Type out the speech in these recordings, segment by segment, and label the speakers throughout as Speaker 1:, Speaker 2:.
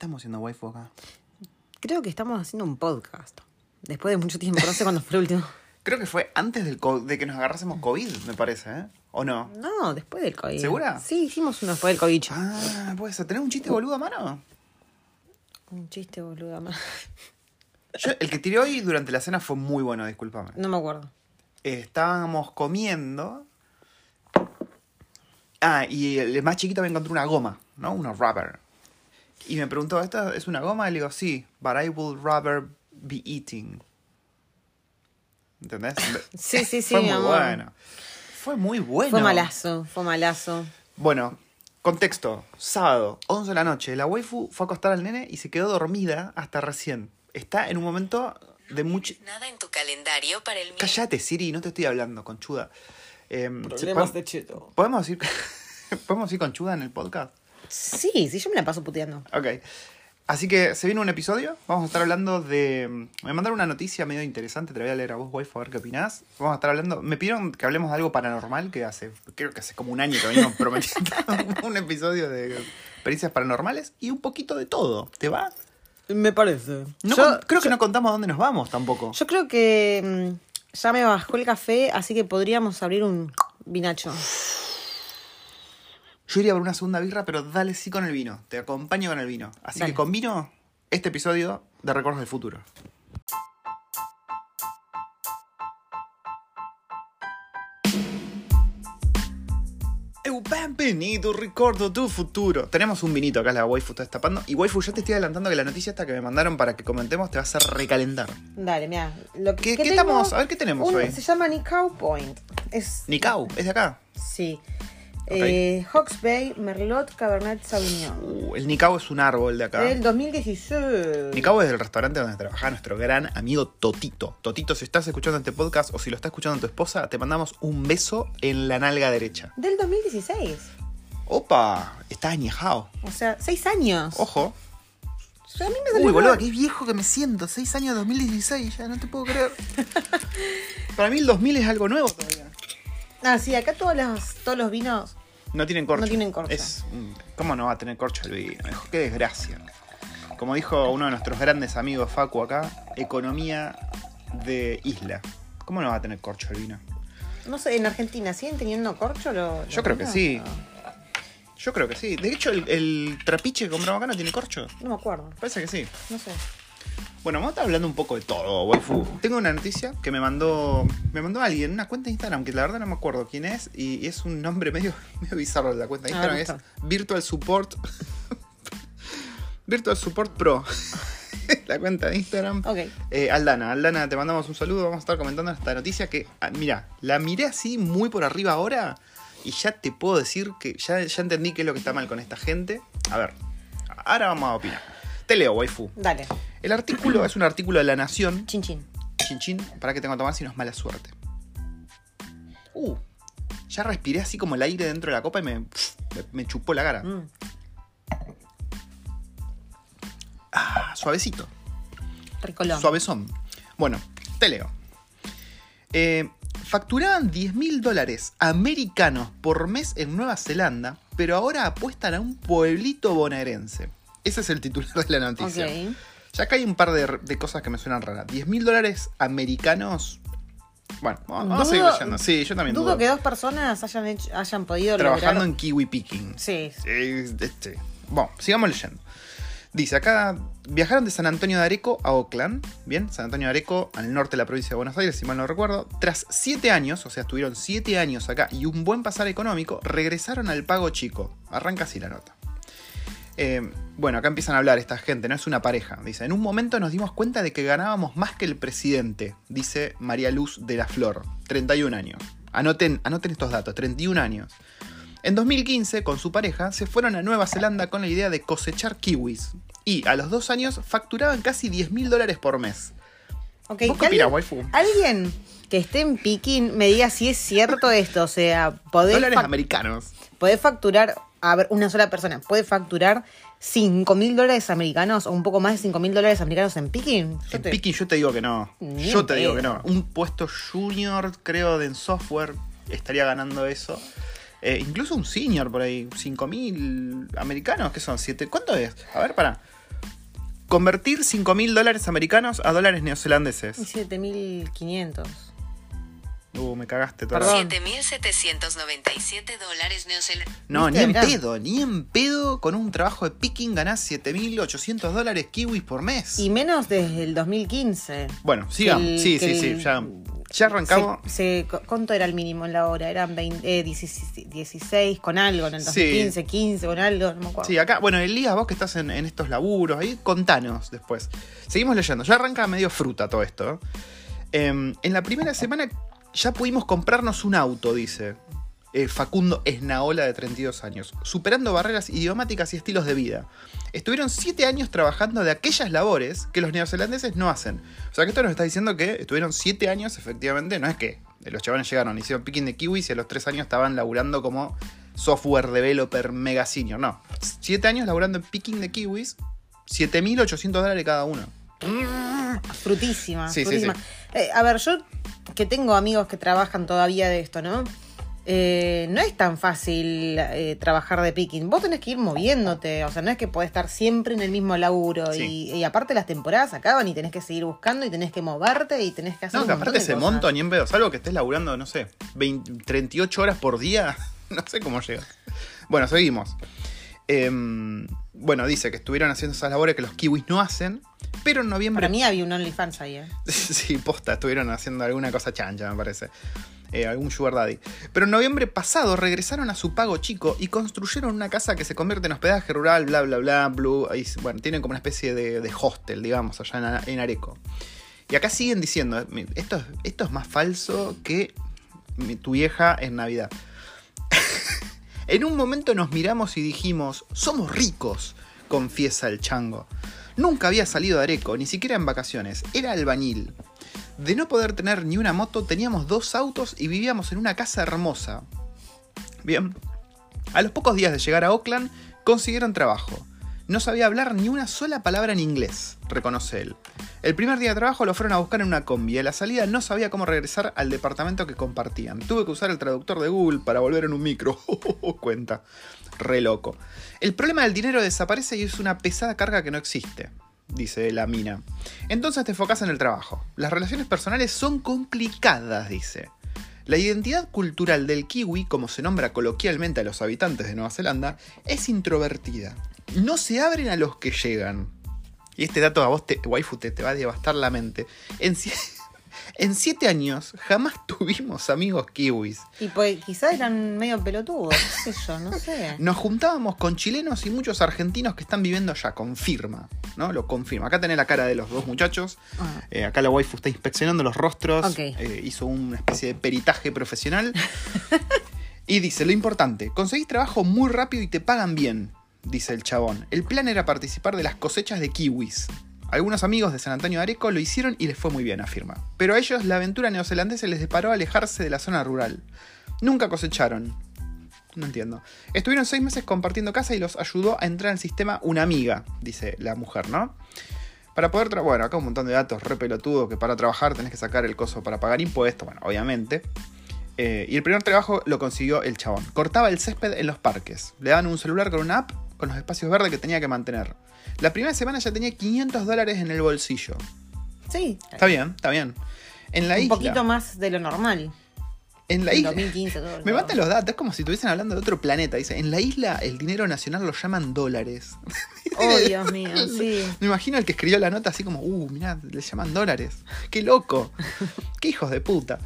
Speaker 1: estamos haciendo waifu acá?
Speaker 2: Creo que estamos haciendo un podcast. Después de mucho tiempo, no sé cuándo fue el último.
Speaker 1: Creo que fue antes del co- de que nos agarrásemos COVID, me parece, ¿eh? ¿O no?
Speaker 2: No, después del COVID.
Speaker 1: ¿Segura?
Speaker 2: Sí, hicimos uno después del COVID.
Speaker 1: Ah, puede ser. ¿Tenés un chiste boludo a mano?
Speaker 2: Un chiste, boludo. ma-
Speaker 1: Yo- el que tiré hoy durante la cena fue muy bueno, discúlpame.
Speaker 2: No me acuerdo.
Speaker 1: Eh, estábamos comiendo. Ah, y el más chiquito me encontró una goma, ¿no? Una rubber. Y me preguntó, ¿esta es una goma? Y le digo, sí, but I will rather be eating. ¿Entendés?
Speaker 2: Sí, sí, sí,
Speaker 1: Fue
Speaker 2: mi
Speaker 1: muy
Speaker 2: amor.
Speaker 1: bueno. Fue muy bueno.
Speaker 2: Fue malazo, fue malazo.
Speaker 1: Bueno, contexto. Sábado, 11 de la noche. La waifu fue a acostar al nene y se quedó dormida hasta recién. Está en un momento de mucho...
Speaker 3: Nada en tu calendario para el
Speaker 1: Cállate, Siri, no te estoy hablando, conchuda. Em,
Speaker 2: Problemas
Speaker 1: ¿se-
Speaker 2: de cheto.
Speaker 1: ¿Podemos decir, ¿Podemos decir conchuda en el podcast?
Speaker 2: Sí, sí, yo me la paso puteando.
Speaker 1: Ok. Así que se viene un episodio. Vamos a estar hablando de. Me mandaron una noticia medio interesante. Te la voy a leer a vos, waifu, a ver qué opinás. Vamos a estar hablando. Me pidieron que hablemos de algo paranormal que hace. Creo que hace como un año que venimos prometiendo un episodio de experiencias paranormales y un poquito de todo. ¿Te va?
Speaker 2: Me parece.
Speaker 1: No
Speaker 2: yo,
Speaker 1: creo que no contamos dónde nos vamos tampoco.
Speaker 2: yo creo que mm, ya me bajó el café, así que podríamos abrir un vinacho.
Speaker 1: Yo iría por una segunda birra, pero dale sí con el vino. Te acompaño con el vino. Así
Speaker 2: Dale.
Speaker 1: que con vino, este episodio de Recuerdos del Futuro. Bienvenido, Ricordo tu futuro. Tenemos un vinito acá, la waifu está destapando. Y waifu, yo te estoy adelantando que la noticia esta que me mandaron para que comentemos te va a hacer recalentar.
Speaker 2: Dale, mira. Lo
Speaker 1: ¿Qué-
Speaker 2: que
Speaker 1: qué
Speaker 2: tengo-
Speaker 1: estamos? A ver, ¿qué tenemos
Speaker 2: un-
Speaker 1: hoy?
Speaker 2: Se llama Nicau Point. Es,
Speaker 1: Nicau, ¿es de acá?
Speaker 2: Sí. Eh, Hawks Bay, Merlot, Cabernet Sauvignon.
Speaker 1: Uh, el Nicau es un árbol de acá.
Speaker 2: Del 2016.
Speaker 1: Nicabo es el restaurante donde trabaja nuestro gran amigo Totito. Totito, si estás escuchando este podcast o si lo está escuchando tu esposa, te mandamos un beso en la nalga derecha.
Speaker 2: Del 2016.
Speaker 1: ¡Opa! Está añejado.
Speaker 2: O sea, seis años.
Speaker 1: Ojo.
Speaker 2: A mí me salió
Speaker 1: Uy, boludo, qué viejo que me siento. Seis años 2016, ya no te puedo creer. Para mí el 2000 es algo nuevo todavía.
Speaker 2: Ah, sí, acá todos los, todos los vinos.
Speaker 1: No tienen corcho.
Speaker 2: No tienen corcho.
Speaker 1: Es, ¿Cómo no va a tener corcho el vino? Qué desgracia. Como dijo uno de nuestros grandes amigos Facu acá, economía de isla. ¿Cómo no va a tener corcho el vino?
Speaker 2: No sé, en Argentina, ¿siguen teniendo corcho? lo-
Speaker 1: Yo creo que sí.
Speaker 2: No,
Speaker 1: Yo creo que sí. De hecho, el, el trapiche que compramos acá no tiene corcho.
Speaker 2: no me acuerdo.
Speaker 1: Parece que sí.
Speaker 2: No sé.
Speaker 1: Bueno, vamos a estar hablando un poco de todo, waifu. Tengo una noticia que me mandó me mandó alguien, una cuenta de Instagram, que la verdad no me acuerdo quién es, y, es un nombre medio, medio bizarro de la cuenta de
Speaker 2: A
Speaker 1: Instagram, es. Virtual Support. Virtual Support Pro. la cuenta de Instagram.
Speaker 2: Ok.
Speaker 1: Eh, Aldana, Aldana, te mandamos un saludo. Vamos a estar comentando esta noticia que, ah, mira, la miré así muy por arriba ahora y ya te puedo decir que ya, ya entendí qué es lo que está mal con esta gente. A ver, ahora vamos a opinar. Te leo, waifu.
Speaker 2: Dale.
Speaker 1: El artículo es un artículo de La Nación.
Speaker 2: Chin chin.
Speaker 1: Chin chin, para que tengo que tomar si no es mala suerte. Uh, ya respiré así como el aire dentro de la copa y me, me, me chupó la cara.
Speaker 2: Mm.
Speaker 1: Ah, suavecito.
Speaker 2: Ricolón.
Speaker 1: Suavezón. Bueno, te leo. Eh, facturaban 10 mil dólares americanos por mes en Nueva Zelanda, pero ahora apuestan a un pueblito bonaerense. Ese es el titular de la noticia.
Speaker 2: Ok.
Speaker 1: Ya acá hay un par de, de cosas que me suenan raras. 10 mil dólares americanos. Bueno, vamos vamos a seguir
Speaker 2: Dudo-
Speaker 1: leyendo. Sí, yo también
Speaker 2: Dudo
Speaker 1: dudo.
Speaker 2: que dos personas hayan, hecho, hayan podido
Speaker 1: Trabajando
Speaker 2: lograr...
Speaker 1: en Kiwi Picking.
Speaker 2: Sí.
Speaker 1: Este. Bueno, sigamos leyendo. Dice, acá viajaron de San Antonio de Areco a Oakland, bien, San Antonio de Areco, al norte de la provincia de Buenos Aires, si mal no recuerdo. Tras siete años, o sea, estuvieron siete años acá y un buen pasar económico, regresaron al pago chico. Arranca así la nota. Eh, bueno, acá empiezan a hablar esta gente, no es una pareja. Dice, en un momento nos dimos cuenta de que ganábamos más que el presidente, dice María Luz de la Flor, 31 años. Anoten, anoten estos datos, 31 años. En 2015, con su pareja, se fueron a Nueva Zelanda con la idea de cosechar kiwis. Y a los dos años facturaban casi 10 mil dólares por mes.
Speaker 2: Ok,
Speaker 1: ¿Vos qué
Speaker 2: alguien,
Speaker 1: waifu?
Speaker 2: alguien que esté en Picking me diga si es cierto esto. O sea, poder,
Speaker 1: Dólares americanos.
Speaker 2: poder facturar, a ver, una sola persona puede facturar 5 mil dólares americanos o un poco más de 5 mil dólares americanos en Picking. Yo
Speaker 1: En
Speaker 2: te-
Speaker 1: yo te digo que no.
Speaker 2: Ni
Speaker 1: Yo te digo que no. Un puesto junior, creo, de en software estaría ganando eso. Eh, incluso un senior por ahí. 5.000 americanos, ¿qué son? ¿7? ¿Cuánto es? A ver, para. convertir 5 mil dólares americanos a dólares neozelandeses.
Speaker 2: 7500.
Speaker 1: Uh, me cagaste todo.
Speaker 2: Perdón.
Speaker 3: 7.797 dólares neozelandeses.
Speaker 1: No, ni en pedo, ni en pedo. Con un trabajo de picking ganás 7.800 dólares kiwis por mes.
Speaker 2: Y menos desde el 2015.
Speaker 1: Bueno, sigamos.
Speaker 2: El-
Speaker 1: sí, sí, sí. Ya, ya arrancamos.
Speaker 2: Se, se- ¿Cuánto era el mínimo en la hora? Eran 20, eh, 16, 16 con algo en el
Speaker 1: Sí.
Speaker 2: 2015, 15 con algo, no me acuerdo.
Speaker 1: Sí, acá, bueno, Elías, vos que estás en, en estos laburos, ahí contanos después. Seguimos leyendo, ya arranca medio fruta todo esto. Em, en la primera semana ya pudimos comprarnos un auto, dice eh, Facundo Esnaola de 32 años, superando barreras idiomáticas y estilos de vida. Estuvieron 7 años trabajando de aquellas labores que los neozelandeses no hacen. O sea que esto nos está diciendo que estuvieron 7 años, efectivamente, no es que los chavales llegaron, hicieron picking de kiwis y a los 3 años estaban laburando como software developer mega senior. No, 7 años laburando en picking de kiwis, 7.800 dólares cada uno.
Speaker 2: Frutísima,
Speaker 1: Sí, sí,
Speaker 2: frutísima.
Speaker 1: sí.
Speaker 2: Eh, a ver, yo que tengo amigos que trabajan todavía de esto, ¿no? Eh, no es tan fácil eh, trabajar de picking. Vos tenés que ir moviéndote. O sea, no es que podés estar siempre en el mismo laburo.
Speaker 1: Sí.
Speaker 2: Y, y aparte las temporadas acaban y tenés que seguir buscando y tenés que moverte y tenés que hacer
Speaker 1: No, que aparte
Speaker 2: cosas.
Speaker 1: monto ni en pedo, salvo que estés laburando, no sé, 20 38 horas por día, no sé cómo llega. Bueno, seguimos. Em, bueno, dice que estuvieron haciendo esas labores que los kiwis no hacen, pero en noviembre...
Speaker 2: Para mí había un OnlyFans ahí, ¿eh?
Speaker 1: sí, posta, estuvieron haciendo alguna cosa chancha, me parece. Eh, algún sugar daddy. Pero en noviembre pasado regresaron a su pago chico y construyeron una casa que se convierte en hospedaje rural, bla, bla, bla, blue. bueno, tienen como una especie de, de hostel, digamos, allá en, Are- en Areco. Y acá siguen diciendo, eh, esto, es- esto es más falso que tu vieja en Navidad. en un momento nos miramos y dijimos, somos ricos, confiesa el chango. Nunca había salido de Areco, ni siquiera en vacaciones, era albañil. De no poder tener ni una moto, teníamos dos autos y vivíamos en una casa hermosa. Bien. A los pocos días de llegar a Oakland, consiguieron trabajo. No sabía hablar ni una sola palabra en inglés, reconoce él. El primer día de trabajo lo fueron a buscar en una combi a la salida no sabía cómo regresar al departamento que compartían. Tuve que usar el traductor de Google para volver en un micro. Cuenta. Re loco. El problema del dinero desaparece y es una pesada carga que no existe, dice la mina. Entonces te enfocas en el trabajo. Las relaciones personales son complicadas, dice. La identidad cultural del kiwi, como se nombra coloquialmente a los habitantes de Nueva Zelanda, es introvertida. No se abren a los que llegan. Y este dato a vos, te, waifu, te, te va a devastar la mente. En, si- en siete años jamás tuvimos amigos kiwis.
Speaker 2: Y pues quizás eran medio pelotudos, qué sé yo, no sé.
Speaker 1: Nos juntábamos con chilenos y muchos argentinos que están viviendo allá, confirma, ¿no? Lo confirma. Acá tenés la cara de los dos muchachos.
Speaker 2: Ah.
Speaker 1: Eh, acá la waifu está inspeccionando los rostros. Eh, hizo una especie de peritaje profesional. y dice, lo importante, conseguís trabajo muy rápido y te pagan bien, dice el chabón. El plan era participar de las cosechas de kiwis. Algunos amigos de San Antonio de Areco lo hicieron y les fue muy bien, afirma. Pero a ellos la aventura neozelandesa les deparó alejarse de la zona rural. Nunca cosecharon. No entiendo. Estuvieron seis meses compartiendo casa y los ayudó a entrar al sistema una amiga, dice la mujer, ¿no? Para poder trabajar, bueno, acá un montón de datos re pelotudo que para trabajar tenés que sacar el coso para pagar impuestos, bueno, obviamente. Eh, y el primer trabajo lo consiguió el chabón. Cortaba el césped en los parques. Le daban un celular con una app con los espacios verdes que tenía que mantener. La primera semana ya tenía 500 dólares en el bolsillo.
Speaker 2: Sí,
Speaker 1: Está bien, está bien. En la
Speaker 2: un
Speaker 1: isla.
Speaker 2: poquito más de lo normal.
Speaker 1: en la
Speaker 2: En
Speaker 1: isla.
Speaker 2: 2015 todo.
Speaker 1: Me matan los datos, es como si estuviesen hablando de otro planeta. Dice, en la isla el dinero nacional lo llaman dólares.
Speaker 2: Oh, Dios mío, sí.
Speaker 1: Me imagino al que escribió la nota así como, uh, mirá, le llaman dólares. Qué loco. Qué hijos de puta.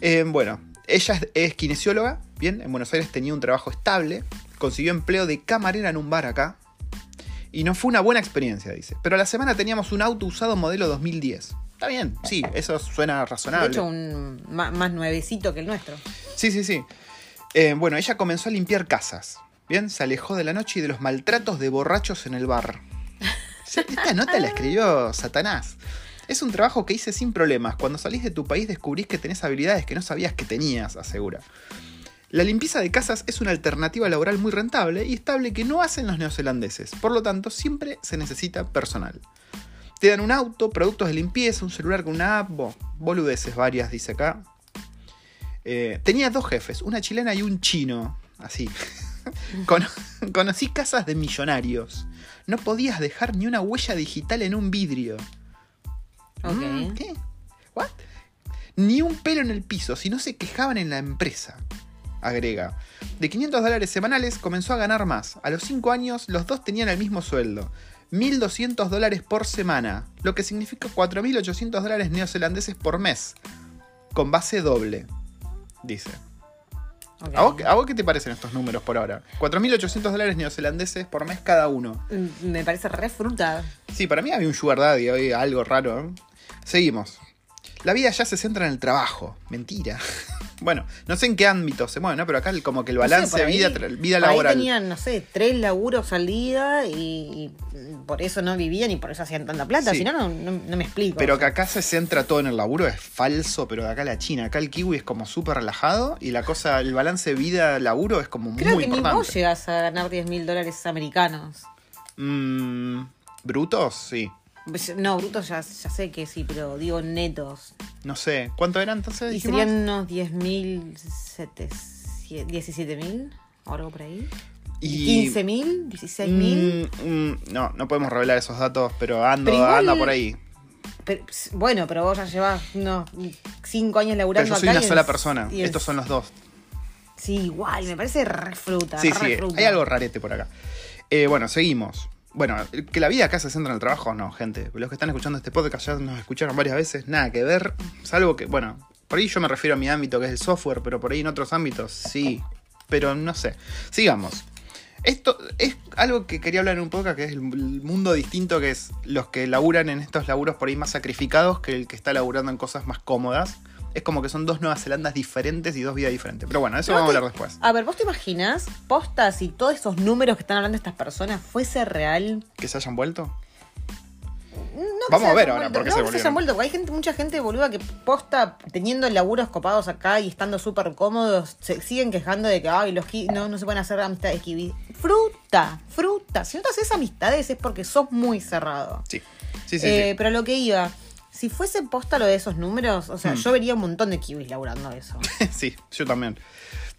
Speaker 1: Eh, bueno, ella es, es kinesióloga, bien, en Buenos Aires tenía un trabajo estable, consiguió empleo de camarera en un bar acá. Y no fue una buena experiencia, dice. Pero a la semana teníamos un auto usado modelo 2010. Está bien, sí, eso suena
Speaker 2: De
Speaker 1: razonable.
Speaker 2: hecho, un más nuevecito que el nuestro.
Speaker 1: Sí, sí, sí. Eh, bueno, ella comenzó a limpiar casas. Bien, se alejó de la noche y de los maltratos de borrachos en el bar. Esta nota la escribió Satanás. Es un trabajo que hice sin problemas. Cuando salís de tu país descubrís que tenés habilidades que no sabías que tenías, asegura. La limpieza de casas es una alternativa laboral muy rentable y estable que no hacen los neozelandeses. Por lo tanto, siempre se necesita personal. Te dan un auto, productos de limpieza, un celular con una app, bo- boludeces varias, dice acá. Eh, tenía dos jefes, una chilena y un chino. Así. Cono- conocí casas de millonarios. no podías dejar ni una huella digital en un vidrio.
Speaker 2: Ok.
Speaker 1: Mm, ¿Qué? ¿What? Ni un pelo en el piso, si no se quejaban en la empresa. Agrega. De 500 dólares semanales comenzó a ganar más. A los 5 años los dos tenían el mismo sueldo. 1.200 dólares por semana, lo que significa 4.800 dólares neozelandeses por mes. Con base doble. Dice.
Speaker 2: ok.
Speaker 1: ¿A vos, a vos qué te parecen estos números por ahora? 4.800 dólares neozelandeses por mes cada uno.
Speaker 2: Mm, Me parece re fruta.
Speaker 1: Sí, para mí había un sugar daddy, había algo raro. ¿eh? Seguimos. La vida ya se centra en el trabajo. Mentira. bueno, no sé en qué ámbito se mueve, ¿no? Pero acá el- como que el
Speaker 2: No sé,
Speaker 1: balance
Speaker 2: ahí-
Speaker 1: vida, vida
Speaker 2: por ahí
Speaker 1: laboral.
Speaker 2: tenían, no sé, tres laburos al día y, y por eso no vivían y por eso hacían tanta plata.
Speaker 1: Sí.
Speaker 2: Si no, no, me explico.
Speaker 1: Pero que acá se centra todo en el laburo es falso, pero de acá la China. Acá el kiwi es como súper relajado y la cosa, el balance vida-laburo es como
Speaker 2: Creo
Speaker 1: muy
Speaker 2: que ni
Speaker 1: importante.
Speaker 2: vos llegás a ganar 10 mil dólares americanos.
Speaker 1: Mm, ¿Brutos? Sí.
Speaker 2: Pues, No, brutos ya, ya sé que sí, pero digo netos.
Speaker 1: No sé. ¿Cuánto era entonces?
Speaker 2: Y
Speaker 1: dijimos?
Speaker 2: serían unos 10 mil, 17 mil, o algo por ahí.
Speaker 1: Y-
Speaker 2: 15 mil, 16 mil.
Speaker 1: Mm, mm, no, no podemos revelar esos datos, pero ando,
Speaker 2: Pero igual-
Speaker 1: anda por ahí.
Speaker 2: Pero, bueno, pero vos ya llevas unos 5 años
Speaker 1: Pero
Speaker 2: laburando
Speaker 1: yo soy
Speaker 2: acá
Speaker 1: una sola persona. Estos son los dos.
Speaker 2: Sí, igual, me parece re fruta.
Speaker 1: Sí,
Speaker 2: re
Speaker 1: sí,
Speaker 2: fruta.
Speaker 1: hay algo rarete por acá. Eh, bueno, seguimos. Bueno, que la vida acá se centra en el trabajo, no, gente. Los que están escuchando este podcast ya nos escucharon varias veces, nada que ver. Salvo que, bueno, por ahí yo me refiero a mi ámbito que es el software, pero por ahí en otros ámbitos sí. Pero no sé. Sigamos. Esto es algo que quería hablar en un podcast, que es el mundo distinto, que es los que laburan en estos laburos por ahí más sacrificados que el que está laburando en cosas más cómodas. Es como que son dos Nuevas Zelandas diferentes y dos vidas diferentes. Pero bueno, eso vamos a hablar después.
Speaker 2: A ver, ¿vos te imaginas, posta, si todos esos números que están hablando estas personas fuese real?
Speaker 1: ¿Que se hayan vuelto?
Speaker 2: No
Speaker 1: Vamos a ver ahora
Speaker 2: vuelto,
Speaker 1: por qué
Speaker 2: no
Speaker 1: se
Speaker 2: se hayan vuelto, porque hay gente, mucha gente boluda que posta teniendo laburos copados acá y estando súper cómodos, se siguen quejando de que ay, los no, no se pueden hacer amistades kiwi. Fruta, fruta. Si no te haces amistades es porque sos muy cerrado.
Speaker 1: Sí. Sí, sí,
Speaker 2: Eh,
Speaker 1: sí.
Speaker 2: Pero lo que iba, si fuese posta lo de esos números, o sea,
Speaker 1: Hmm.
Speaker 2: yo vería un montón de kiwis laburando eso.
Speaker 1: sí, yo también.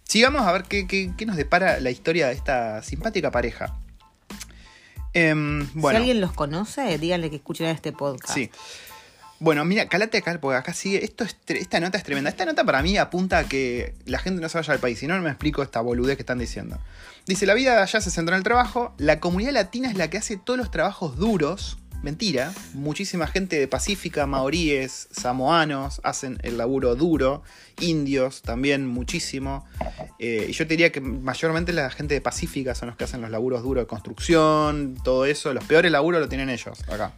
Speaker 1: Sigamos a ver qué, qué- qué nos depara la historia de esta simpática pareja. Em, bueno,
Speaker 2: Si alguien los conoce, díganle que escuchen este podcast.
Speaker 1: sí. Bueno, mira, calate acá, porque acá sigue. Esto es esta nota es tremenda. Esta nota para mí apunta a que la gente no se vaya al país. Si no, no me explico esta boludez que están diciendo. Dice: La vida de allá se centra en el trabajo. La comunidad latina es la que hace todos los trabajos duros. Mentira. Muchísima gente de Pacífica, maoríes, samoanos hacen el laburo duro. Indios también, muchísimo. Eh, y yo te diría que mayormente la gente de Pacífica son los que hacen los laburos duros de construcción, todo eso. Los peores laburos lo tienen ellos acá.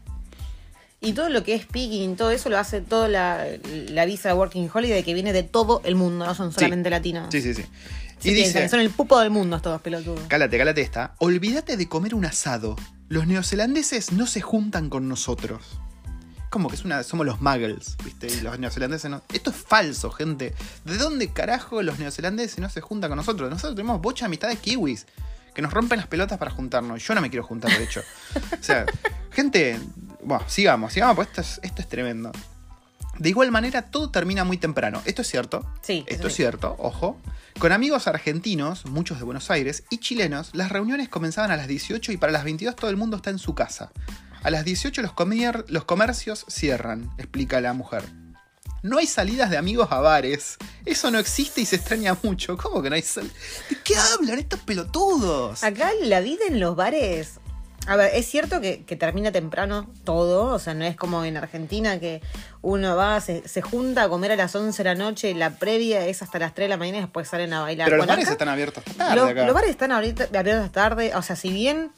Speaker 2: Y todo lo que es picking, todo eso lo hace toda la, la visa de Working Holiday que viene de todo el mundo, no son solamente latinos.
Speaker 1: Sí, sí, sí.
Speaker 2: Se
Speaker 1: Y
Speaker 2: piensan
Speaker 1: dice,
Speaker 2: que son el pupo del mundo estos pelotudos.
Speaker 1: cálate, cálate esta. Olvídate de comer un asado. Los neozelandeses no se juntan con nosotros. Como que es una, somos los muggles, ¿viste? Y los neozelandeses no. Esto es falso, gente. ¿De dónde carajo los neozelandeses no se juntan con nosotros? Nosotros tenemos bocha amistades kiwis que nos rompen las pelotas para juntarnos. Yo no me quiero juntar, de hecho. O sea, gente. Bueno, sigamos, sigamos, porque esto es, esto es tremendo. De igual manera, todo termina muy temprano. Esto es cierto.
Speaker 2: Sí,
Speaker 1: Esto es cierto, ojo. Con amigos argentinos, muchos de Buenos Aires, y chilenos, las reuniones comenzaban a las 18 y para las 22 todo el mundo está en su casa. A las 18 los, comer- los comercios cierran, explica la mujer. No hay salidas de amigos a bares. Eso no existe y se extraña mucho. ¿Cómo que no hay sal... ¿De qué hablan estos pelotudos?
Speaker 2: Acá la vida en los bares. A ver, es cierto que, que termina temprano todo, o sea, no es como en Argentina que uno va, se, se junta a comer a las 11 de la noche, la previa es hasta las 3 de la mañana y después salen a bailar.
Speaker 1: Pero los bares
Speaker 2: acá-
Speaker 1: están abiertos hasta tarde
Speaker 2: Los,
Speaker 1: acá.
Speaker 2: los bares están ahorita abiertos hasta tarde. O sea, si bien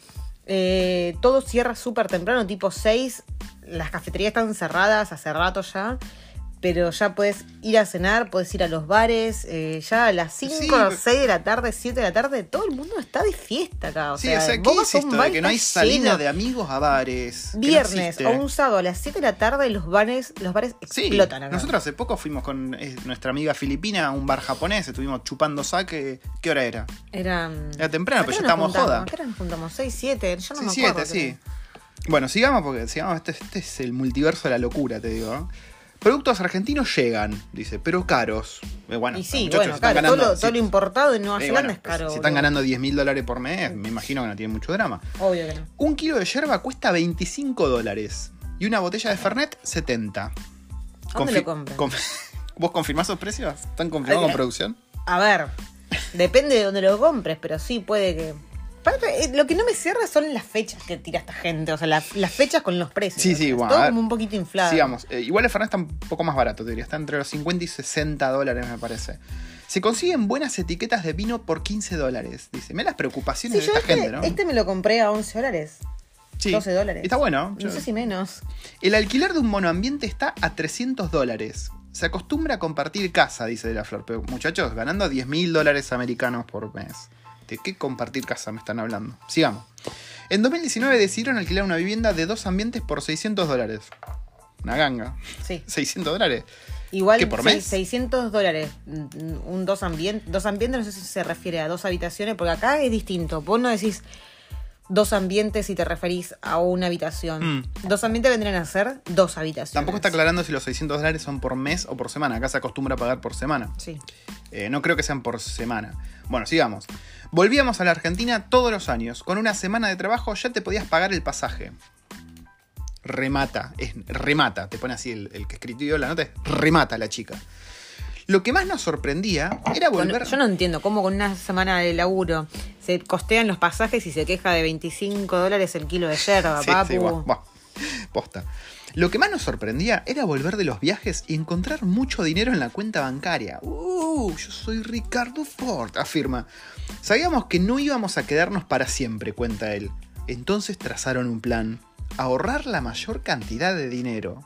Speaker 2: eh, todo cierra súper temprano, tipo 6, las cafeterías están cerradas hace rato ya. Pero ya puedes ir a cenar, puedes ir a los bares. eh, ya a las 5
Speaker 1: Sí,
Speaker 2: o
Speaker 1: pero-
Speaker 2: 6 de la tarde, 7 de la tarde, todo el mundo está de fiesta acá. O
Speaker 1: sí,
Speaker 2: sea,
Speaker 1: o sea,
Speaker 2: vos
Speaker 1: ¿qué es esto de que no hay salida
Speaker 2: lleno.
Speaker 1: de amigos a bares? No
Speaker 2: Viernes o un sábado a las 7 de la tarde, los bares, los bares
Speaker 1: Sí,
Speaker 2: explotan acá.
Speaker 1: nosotros hace poco fuimos con eh, nuestra amiga filipina a un bar japonés, estuvimos chupando sake. ¿Qué hora era?
Speaker 2: Era,
Speaker 1: Era temprano,
Speaker 2: ¿a
Speaker 1: pero ya estábamos joda.
Speaker 2: qué hora nos juntamos? 6, 7, yo no
Speaker 1: sí,
Speaker 2: me
Speaker 1: siete,
Speaker 2: acuerdo.
Speaker 1: sí. Bueno, sigamos porque sigamos, este, este es el multiverso de la locura, te digo. ¿eh? Productos argentinos llegan, dice, pero caros. Eh, Bueno,
Speaker 2: y sí, bueno,
Speaker 1: están
Speaker 2: claro, todo, lo, todo
Speaker 1: si-
Speaker 2: lo importado en Nueva
Speaker 1: eh,
Speaker 2: Zelanda
Speaker 1: bueno,
Speaker 2: es caro.
Speaker 1: Si están
Speaker 2: boludo.
Speaker 1: ganando 10 mil dólares por mes, me imagino que no tiene mucho drama.
Speaker 2: Obvio que no.
Speaker 1: Un kilo de yerba cuesta 25 dólares. Y una botella de Fernet, 70.
Speaker 2: ¿Dónde lo compran?
Speaker 1: conf- ¿Vos confirmás esos precios? ¿Están confirmados con producción?
Speaker 2: A ver, depende de dónde lo compres, pero sí puede que. Eh, Lo que no me cierra son las fechas que tira esta gente, o sea, la- las fechas con los precios.
Speaker 1: Sí, sí, bueno,
Speaker 2: Todo como un poquito inflado.
Speaker 1: Sigamos. Eh, igual el Fernet está un poco más barato, te diría. Está entre los 50 y 60 dólares, me parece. Se consiguen buenas etiquetas de vino por 15 dólares. Dice, mira las preocupaciones
Speaker 2: Sí,
Speaker 1: de esta
Speaker 2: este,
Speaker 1: gente, ¿no?
Speaker 2: este me lo compré a 11 dólares.
Speaker 1: Sí.
Speaker 2: 12 dólares.
Speaker 1: Está bueno.
Speaker 2: No sé si menos.
Speaker 1: El alquiler de un monoambiente está a 300 dólares. Se acostumbra a compartir casa, dice De la Flor. Pero muchachos, ganando 10 mil dólares americanos por mes. ¿De qué compartir casa me están hablando? Sigamos. En 2019 decidieron alquilar una vivienda de dos ambientes por 600 dólares. Una ganga.
Speaker 2: Sí.
Speaker 1: 600 dólares.
Speaker 2: Igual
Speaker 1: ¿Qué, por mes?
Speaker 2: 600 dólares. mm, Un dos ambientes. Dos ambientes, no sé si se refiere a dos habitaciones, porque acá es distinto. Vos no decís dos ambientes si te referís a una habitación.
Speaker 1: Mm.
Speaker 2: Dos ambientes vendrían a ser dos habitaciones.
Speaker 1: Tampoco está aclarando si los 600 dólares son por mes o por semana. Acá se acostumbra a pagar por semana.
Speaker 2: Sí.
Speaker 1: Eh, no creo que sean por semana. Bueno, sigamos. Volvíamos a la Argentina todos los años. Con una semana de trabajo ya te podías pagar el pasaje. Remata, es remata, te pone así el, el que escribió la nota, es remata la chica. Lo que más nos sorprendía era volver.
Speaker 2: yo no entiendo cómo con una semana de laburo se costean los pasajes y se queja de 25 dólares el kilo de yerba,
Speaker 1: Sí,
Speaker 2: papu.
Speaker 1: sí, buah, buah. Posta. Lo que más nos sorprendía era volver de los viajes y encontrar mucho dinero en la cuenta bancaria. Uh, yo soy Ricardo Ford, afirma. Sabíamos que no íbamos a quedarnos para siempre, cuenta él. Entonces trazaron un plan. Ahorrar la mayor cantidad de dinero.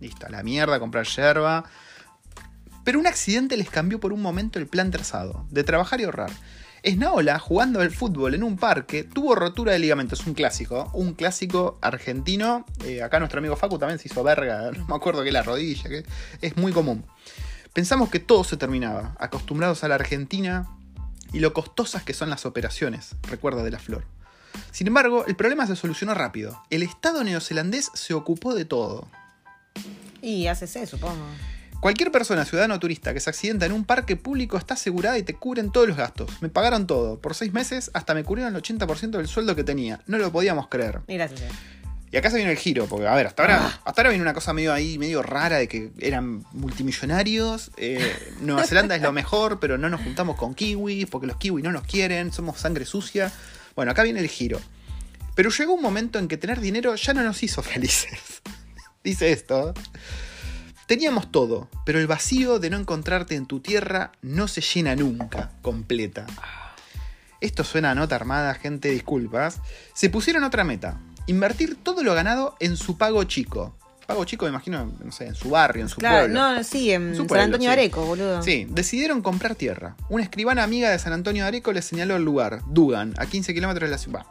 Speaker 1: Listo, la mierda, comprar yerba. Pero un accidente les cambió por un momento el plan trazado, de trabajar y ahorrar. Esnaola, jugando al fútbol en un parque, tuvo rotura de ligamentos, un clásico, un clásico argentino. Eh, acá nuestro amigo Facu también se hizo verga, no me acuerdo que la rodilla, que es muy común. Pensamos que todo se terminaba, acostumbrados a la Argentina y lo costosas que son las operaciones, recuerda de la flor. Sin embargo, el problema se solucionó rápido. El Estado neozelandés se ocupó de todo.
Speaker 2: Y ACC, supongo.
Speaker 1: Cualquier persona, ciudadano o turista, que se accidenta en un parque público está asegurada y te cubren todos los gastos. Me pagaron todo. Por seis meses hasta me cubrieron el 80% del sueldo que tenía. No lo podíamos creer.
Speaker 2: Gracias.
Speaker 1: Y acá se viene el giro, porque a ver, hasta ahora, hasta ahora viene una cosa medio ahí, medio rara de que eran multimillonarios. eh, Nueva Zelanda es lo mejor, pero no nos juntamos con kiwis, porque los kiwis no nos quieren, somos sangre sucia. Bueno, acá viene el giro. Pero llegó un momento en que tener dinero ya no nos hizo felices. Dice esto. Teníamos todo, pero el vacío de no encontrarte en tu tierra no se llena nunca, completa. Esto suena a nota armada, gente, disculpas. Se pusieron otra meta. Invertir todo lo ganado en su pago chico. Pago chico, me imagino, no sé, en su barrio, en su
Speaker 2: Claro,
Speaker 1: pueblo.
Speaker 2: no, sí, en
Speaker 1: Su
Speaker 2: San Antonio. Areco, boludo.
Speaker 1: Sí, decidieron comprar tierra. Una escribana amiga de San Antonio de Areco les señaló el lugar, Dugan, a 15 kilómetros de la ciudad.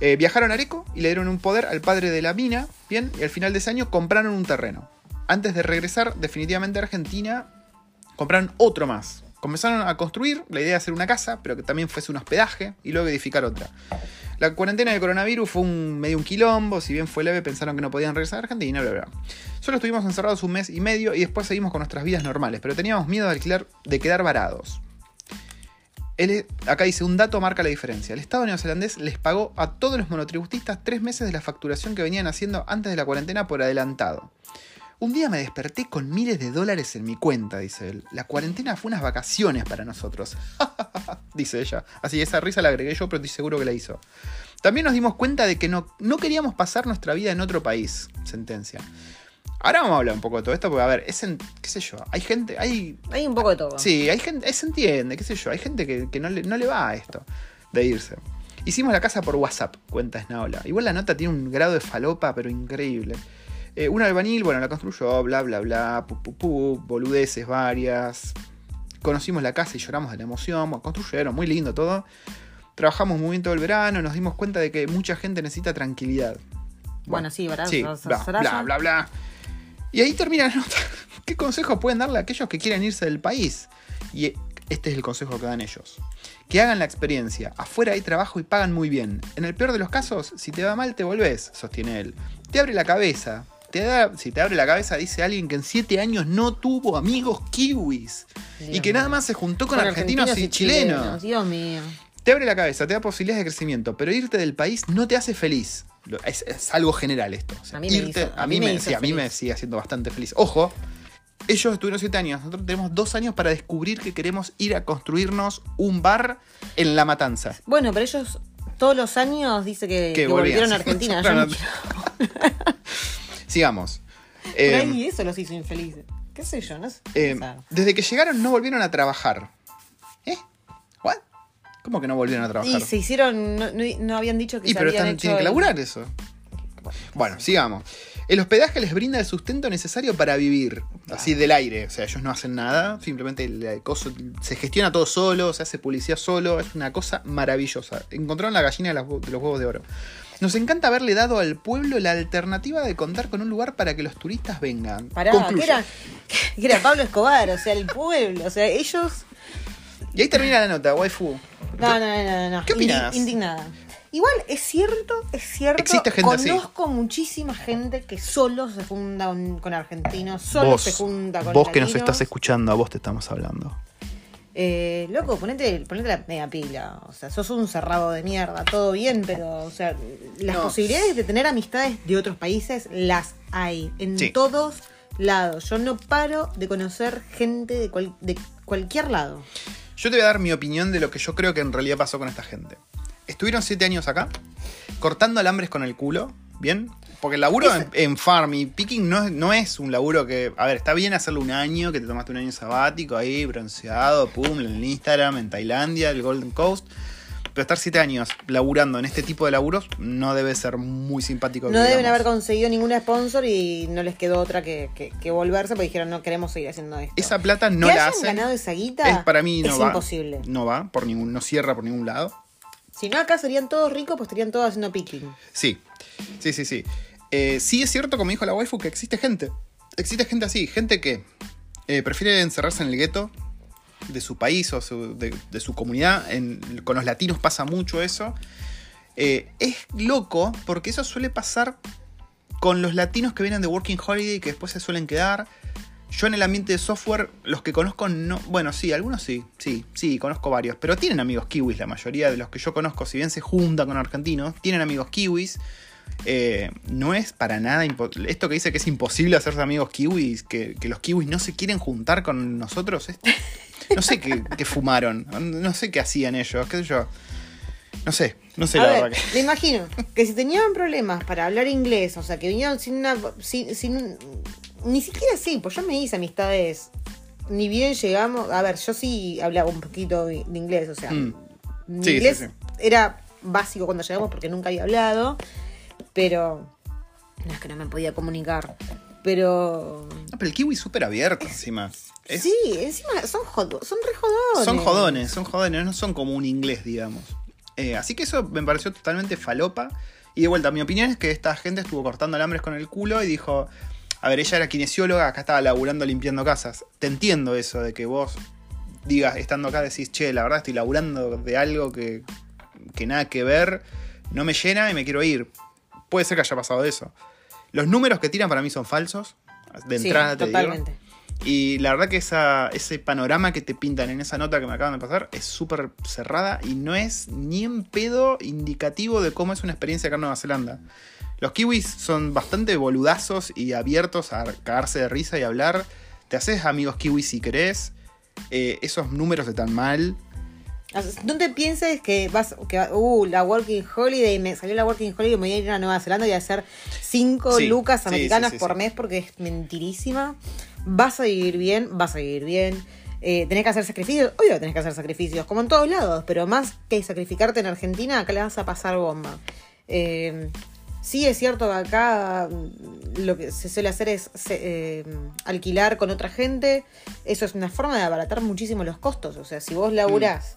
Speaker 1: Eh, viajaron a Areco y le dieron un poder al padre de la mina, bien, y al final de ese año compraron un terreno. Antes de regresar definitivamente a Argentina, compraron otro más. Comenzaron a construir, la idea de hacer una casa, pero que también fuese un hospedaje, y luego edificar otra. La cuarentena de coronavirus fue un medio un quilombo, si bien fue leve, pensaron que no podían regresar a Argentina, bla, bla. Solo estuvimos encerrados un mes y medio y después seguimos con nuestras vidas normales, pero teníamos miedo de alquilar, de quedar varados. Él- acá dice, un dato marca la diferencia. El Estado neozelandés les pagó a todos los monotributistas tres meses de la facturación que venían haciendo antes de la cuarentena por adelantado. Un día me desperté con miles de dólares en mi cuenta, dice él. La cuarentena fue unas vacaciones para nosotros. dice ella. Así esa risa la agregué yo, pero estoy seguro que la hizo. También nos dimos cuenta de que no, no queríamos pasar nuestra vida en otro país. Sentencia. Ahora vamos a hablar un poco de todo esto, porque a ver, es en, qué sé yo, hay gente, hay
Speaker 2: Hay un poco de todo.
Speaker 1: Sí, hay gente, se entiende, qué sé yo, hay gente que, que no, le, no le va a esto de irse. Hicimos la casa por WhatsApp, cuenta Snaola. Igual la nota tiene un grado de falopa, pero increíble. Eh, un albañil, bueno, la construyó, bla, bla, bla, pu, pu, pu, boludeces varias. Conocimos la casa y lloramos de la emoción. Bueno, construyeron, muy lindo todo. Trabajamos muy bien todo el verano, nos dimos cuenta de que mucha gente necesita tranquilidad.
Speaker 2: Bueno, sí, ¿verdad?
Speaker 1: Sí, bla, bla, bla, bla. Y ahí termina la nota. ¿Qué consejos pueden darle a aquellos que quieren irse del país? Y este es el consejo que dan ellos. Que hagan la experiencia. Afuera hay trabajo y pagan muy bien. En el peor de los casos, si te va mal, te volvés, sostiene él. Te abre la cabeza. Te da, si te abre la cabeza, dice alguien que en siete años no tuvo amigos kiwis. y que nada más se juntó con, argentinos, y chilenos.
Speaker 2: Dios mío.
Speaker 1: Te abre la cabeza, te da posibilidades de crecimiento, pero irte del país no te hace feliz. Es, es algo general esto. O sea,
Speaker 2: A mí me
Speaker 1: irte-
Speaker 2: hizo-
Speaker 1: a mí me,
Speaker 2: hizo
Speaker 1: sí, a mí me sigue haciendo bastante feliz. Ojo, ellos estuvieron siete años. Nosotros tenemos dos años para descubrir que queremos ir a construirnos un bar en La Matanza.
Speaker 2: Bueno, pero ellos todos los años dice que,
Speaker 1: Que
Speaker 2: que volvieron a Argentina.
Speaker 1: Claro,
Speaker 2: Yo no
Speaker 1: no-
Speaker 2: quiero-
Speaker 1: Sigamos.
Speaker 2: Por
Speaker 1: Eh,
Speaker 2: ahí eso los hizo infelices. ¿Qué sé yo? No sé.
Speaker 1: eh,
Speaker 2: sea,
Speaker 1: desde que llegaron no volvieron a trabajar. ¿Eh? ¿What? ¿Cómo que no volvieron a trabajar?
Speaker 2: y se hicieron, no, no- no habían dicho que
Speaker 1: Y
Speaker 2: se
Speaker 1: pero
Speaker 2: habían
Speaker 1: están-
Speaker 2: hecho
Speaker 1: tienen que
Speaker 2: el-
Speaker 1: laburar eso. Bueno, sigamos. El hospedaje les brinda el sustento necesario para vivir, así del aire. O sea, ellos no hacen nada, simplemente el, el coso- se gestiona todo solo, se hace policía solo, es una cosa maravillosa. Encontraron la gallina de, las hue- de los huevos de oro. Nos encanta haberle dado al pueblo la alternativa de contar con un lugar para que los turistas vengan.
Speaker 2: Pará, que era, que era Pablo Escobar, o sea, el pueblo, o sea, ellos...
Speaker 1: Y ahí termina la nota, waifu.
Speaker 2: No, no, no, no, no.
Speaker 1: ¿Qué opinás?
Speaker 2: Indi- Indignada. Igual, es cierto, es cierto.
Speaker 1: Existe gente así.
Speaker 2: Conozco muchísima gente que solo se junta con, con argentinos, solo se junta con
Speaker 1: vos que nos
Speaker 2: latinos.
Speaker 1: estás escuchando, a vos te estamos hablando.
Speaker 2: Eh, loco, ponete, ponete la media pila. O sea, sos un cerrado de mierda, todo bien, pero, o sea, las
Speaker 1: No.
Speaker 2: posibilidades de tener amistades de otros países las hay en
Speaker 1: Sí.
Speaker 2: todos lados. Yo no paro de conocer gente de, cual- de cualquier lado.
Speaker 1: Yo te voy a dar mi opinión de lo que yo creo que en realidad pasó con esta gente. Estuvieron siete años acá, cortando alambres con el culo, ¿bien? Porque el laburo en, en farm y picking no es, no es un laburo que. A ver, está bien hacerlo un año, que te tomaste un año sabático ahí, bronceado, pum, en Instagram, en Tailandia, el Golden Coast. Pero estar siete años laburando en este tipo de laburos no debe ser muy simpático.
Speaker 2: No deben haber conseguido ningún sponsor y no les quedó otra que, que- que volverse porque dijeron no queremos seguir haciendo esto.
Speaker 1: Esa plata no
Speaker 2: que
Speaker 1: la
Speaker 2: hayan
Speaker 1: hacen.
Speaker 2: ganado esa guita
Speaker 1: Es para mí no
Speaker 2: es
Speaker 1: va.
Speaker 2: imposible.
Speaker 1: No va, por ningún, no cierra por ningún lado.
Speaker 2: Si no acá serían todos ricos, pues estarían todos haciendo picking.
Speaker 1: Sí, sí, sí, sí. Eh, sí es cierto, como dijo la waifu, que existe gente. Existe gente así, gente que eh, prefiere encerrarse en el gueto de su país o de, su comunidad. Con los latinos pasa mucho eso. Eh, es loco porque eso suele pasar con los latinos que vienen de Working Holiday y que después se suelen quedar. Yo en el ambiente de software, los que conozco no. Bueno, sí, algunos sí, sí, sí, conozco varios. Pero tienen amigos kiwis, la mayoría de los que yo conozco, si bien se juntan con argentinos, tienen amigos kiwis. Eh, no es para nada esto que dice que es imposible hacerse amigos kiwis, que, que los kiwis no se quieren juntar con nosotros. es- no sé qué, qué fumaron, no sé qué hacían ellos, qué sé yo. No sé, no sé
Speaker 2: a
Speaker 1: la
Speaker 2: ver,
Speaker 1: verdad. que-
Speaker 2: me imagino que si tenían problemas para hablar inglés, o sea, que vinieron sin una. Sin, sin- ni siquiera sí, pues yo me hice amistades. Ni bien llegamos. A ver, yo sí hablaba un poquito de inglés, o sea.
Speaker 1: Mm.
Speaker 2: Mi
Speaker 1: Sí, sí,
Speaker 2: inglés
Speaker 1: sí.
Speaker 2: era básico cuando llegamos porque nunca había hablado. Pero. No es que no me podía comunicar. Pero.
Speaker 1: No, pero el kiwi es súper abierto encima. Es-
Speaker 2: Sí, encima son, jodo- son re jodones.
Speaker 1: Son jodones, son jodones, no son como un inglés, digamos. Eh, así que eso me pareció totalmente falopa. Y de vuelta, mi opinión es que esta gente estuvo cortando alambres con el culo y dijo, a ver, ella era kinesióloga, acá estaba laburando limpiando casas. Te entiendo eso de que vos digas, estando acá, decís, che, la verdad estoy laburando de algo que, que nada que ver, no me llena y me quiero ir. Puede ser que haya pasado eso. Los números que tiran para mí son falsos. De
Speaker 2: Sí,
Speaker 1: entrada te digo.
Speaker 2: totalmente.
Speaker 1: Y la verdad que esa, ese panorama que te pintan en esa nota que me acaban de pasar es súper cerrada y no es ni en pedo indicativo de cómo es una experiencia acá en Nueva Zelanda. Los kiwis son bastante boludazos y abiertos a cagarse de risa y hablar. Te haces amigos kiwis si querés. Eh, esos números están mal.
Speaker 2: Sea, No te pienses que vas, que uh, la Working Holiday, me salió la Working Holiday, me voy a ir a Nueva Zelanda y a hacer 5
Speaker 1: Sí,
Speaker 2: lucas americanas
Speaker 1: sí, sí,
Speaker 2: por mes porque es mentirísima. Vas a vivir bien, vas a vivir bien. Eh, tenés que hacer sacrificios, obvio tenés que hacer sacrificios, como en todos lados, pero más que sacrificarte en Argentina, acá le vas a pasar bomba. Eh, sí es cierto que acá mm, lo que se suele hacer es se- eh, alquilar con otra gente. Eso es una forma de abaratar muchísimo los costos. O sea, si vos laburás.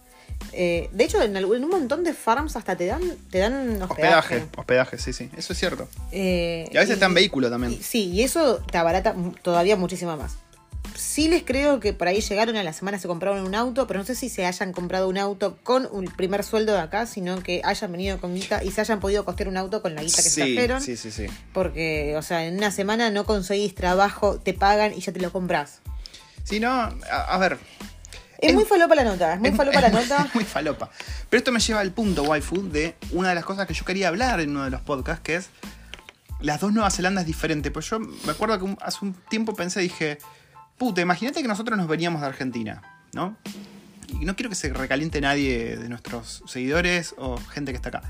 Speaker 2: eh, de hecho, en, algún- en un montón de farms hasta te dan, te dan hospedaje.
Speaker 1: Hospedaje, hospedaje, sí, sí. Eso es cierto.
Speaker 2: Eh,
Speaker 1: Y a veces está en vehículo también.
Speaker 2: y- sí, y eso te abarata todavía muchísimo más. Sí les creo que por ahí llegaron a la semana, se compraron un auto, pero no sé si se hayan comprado un auto con un primer sueldo de acá, sino que hayan venido con guita y se hayan podido costear un auto con la guita que se
Speaker 1: Sí,
Speaker 2: trajeron.
Speaker 1: sí, sí, sí.
Speaker 2: Porque, o sea, en una semana no conseguís trabajo, te pagan y ya te lo compras.
Speaker 1: Sí, no, a, a ver.
Speaker 2: Es,
Speaker 1: Es-
Speaker 2: muy falopa la nota, es muy
Speaker 1: es-
Speaker 2: falopa la
Speaker 1: es
Speaker 2: nota.
Speaker 1: es muy falopa. Pero esto me lleva al punto, waifu, de una de las cosas que yo quería hablar en uno de los podcasts, que es las dos Nueva Zelandas diferentes. Pues yo me acuerdo que hace un tiempo pensé, dije, puta, imagínate que nosotros nos veníamos de Argentina, ¿no? Y no quiero que se recaliente nadie de nuestros seguidores o gente que está acá.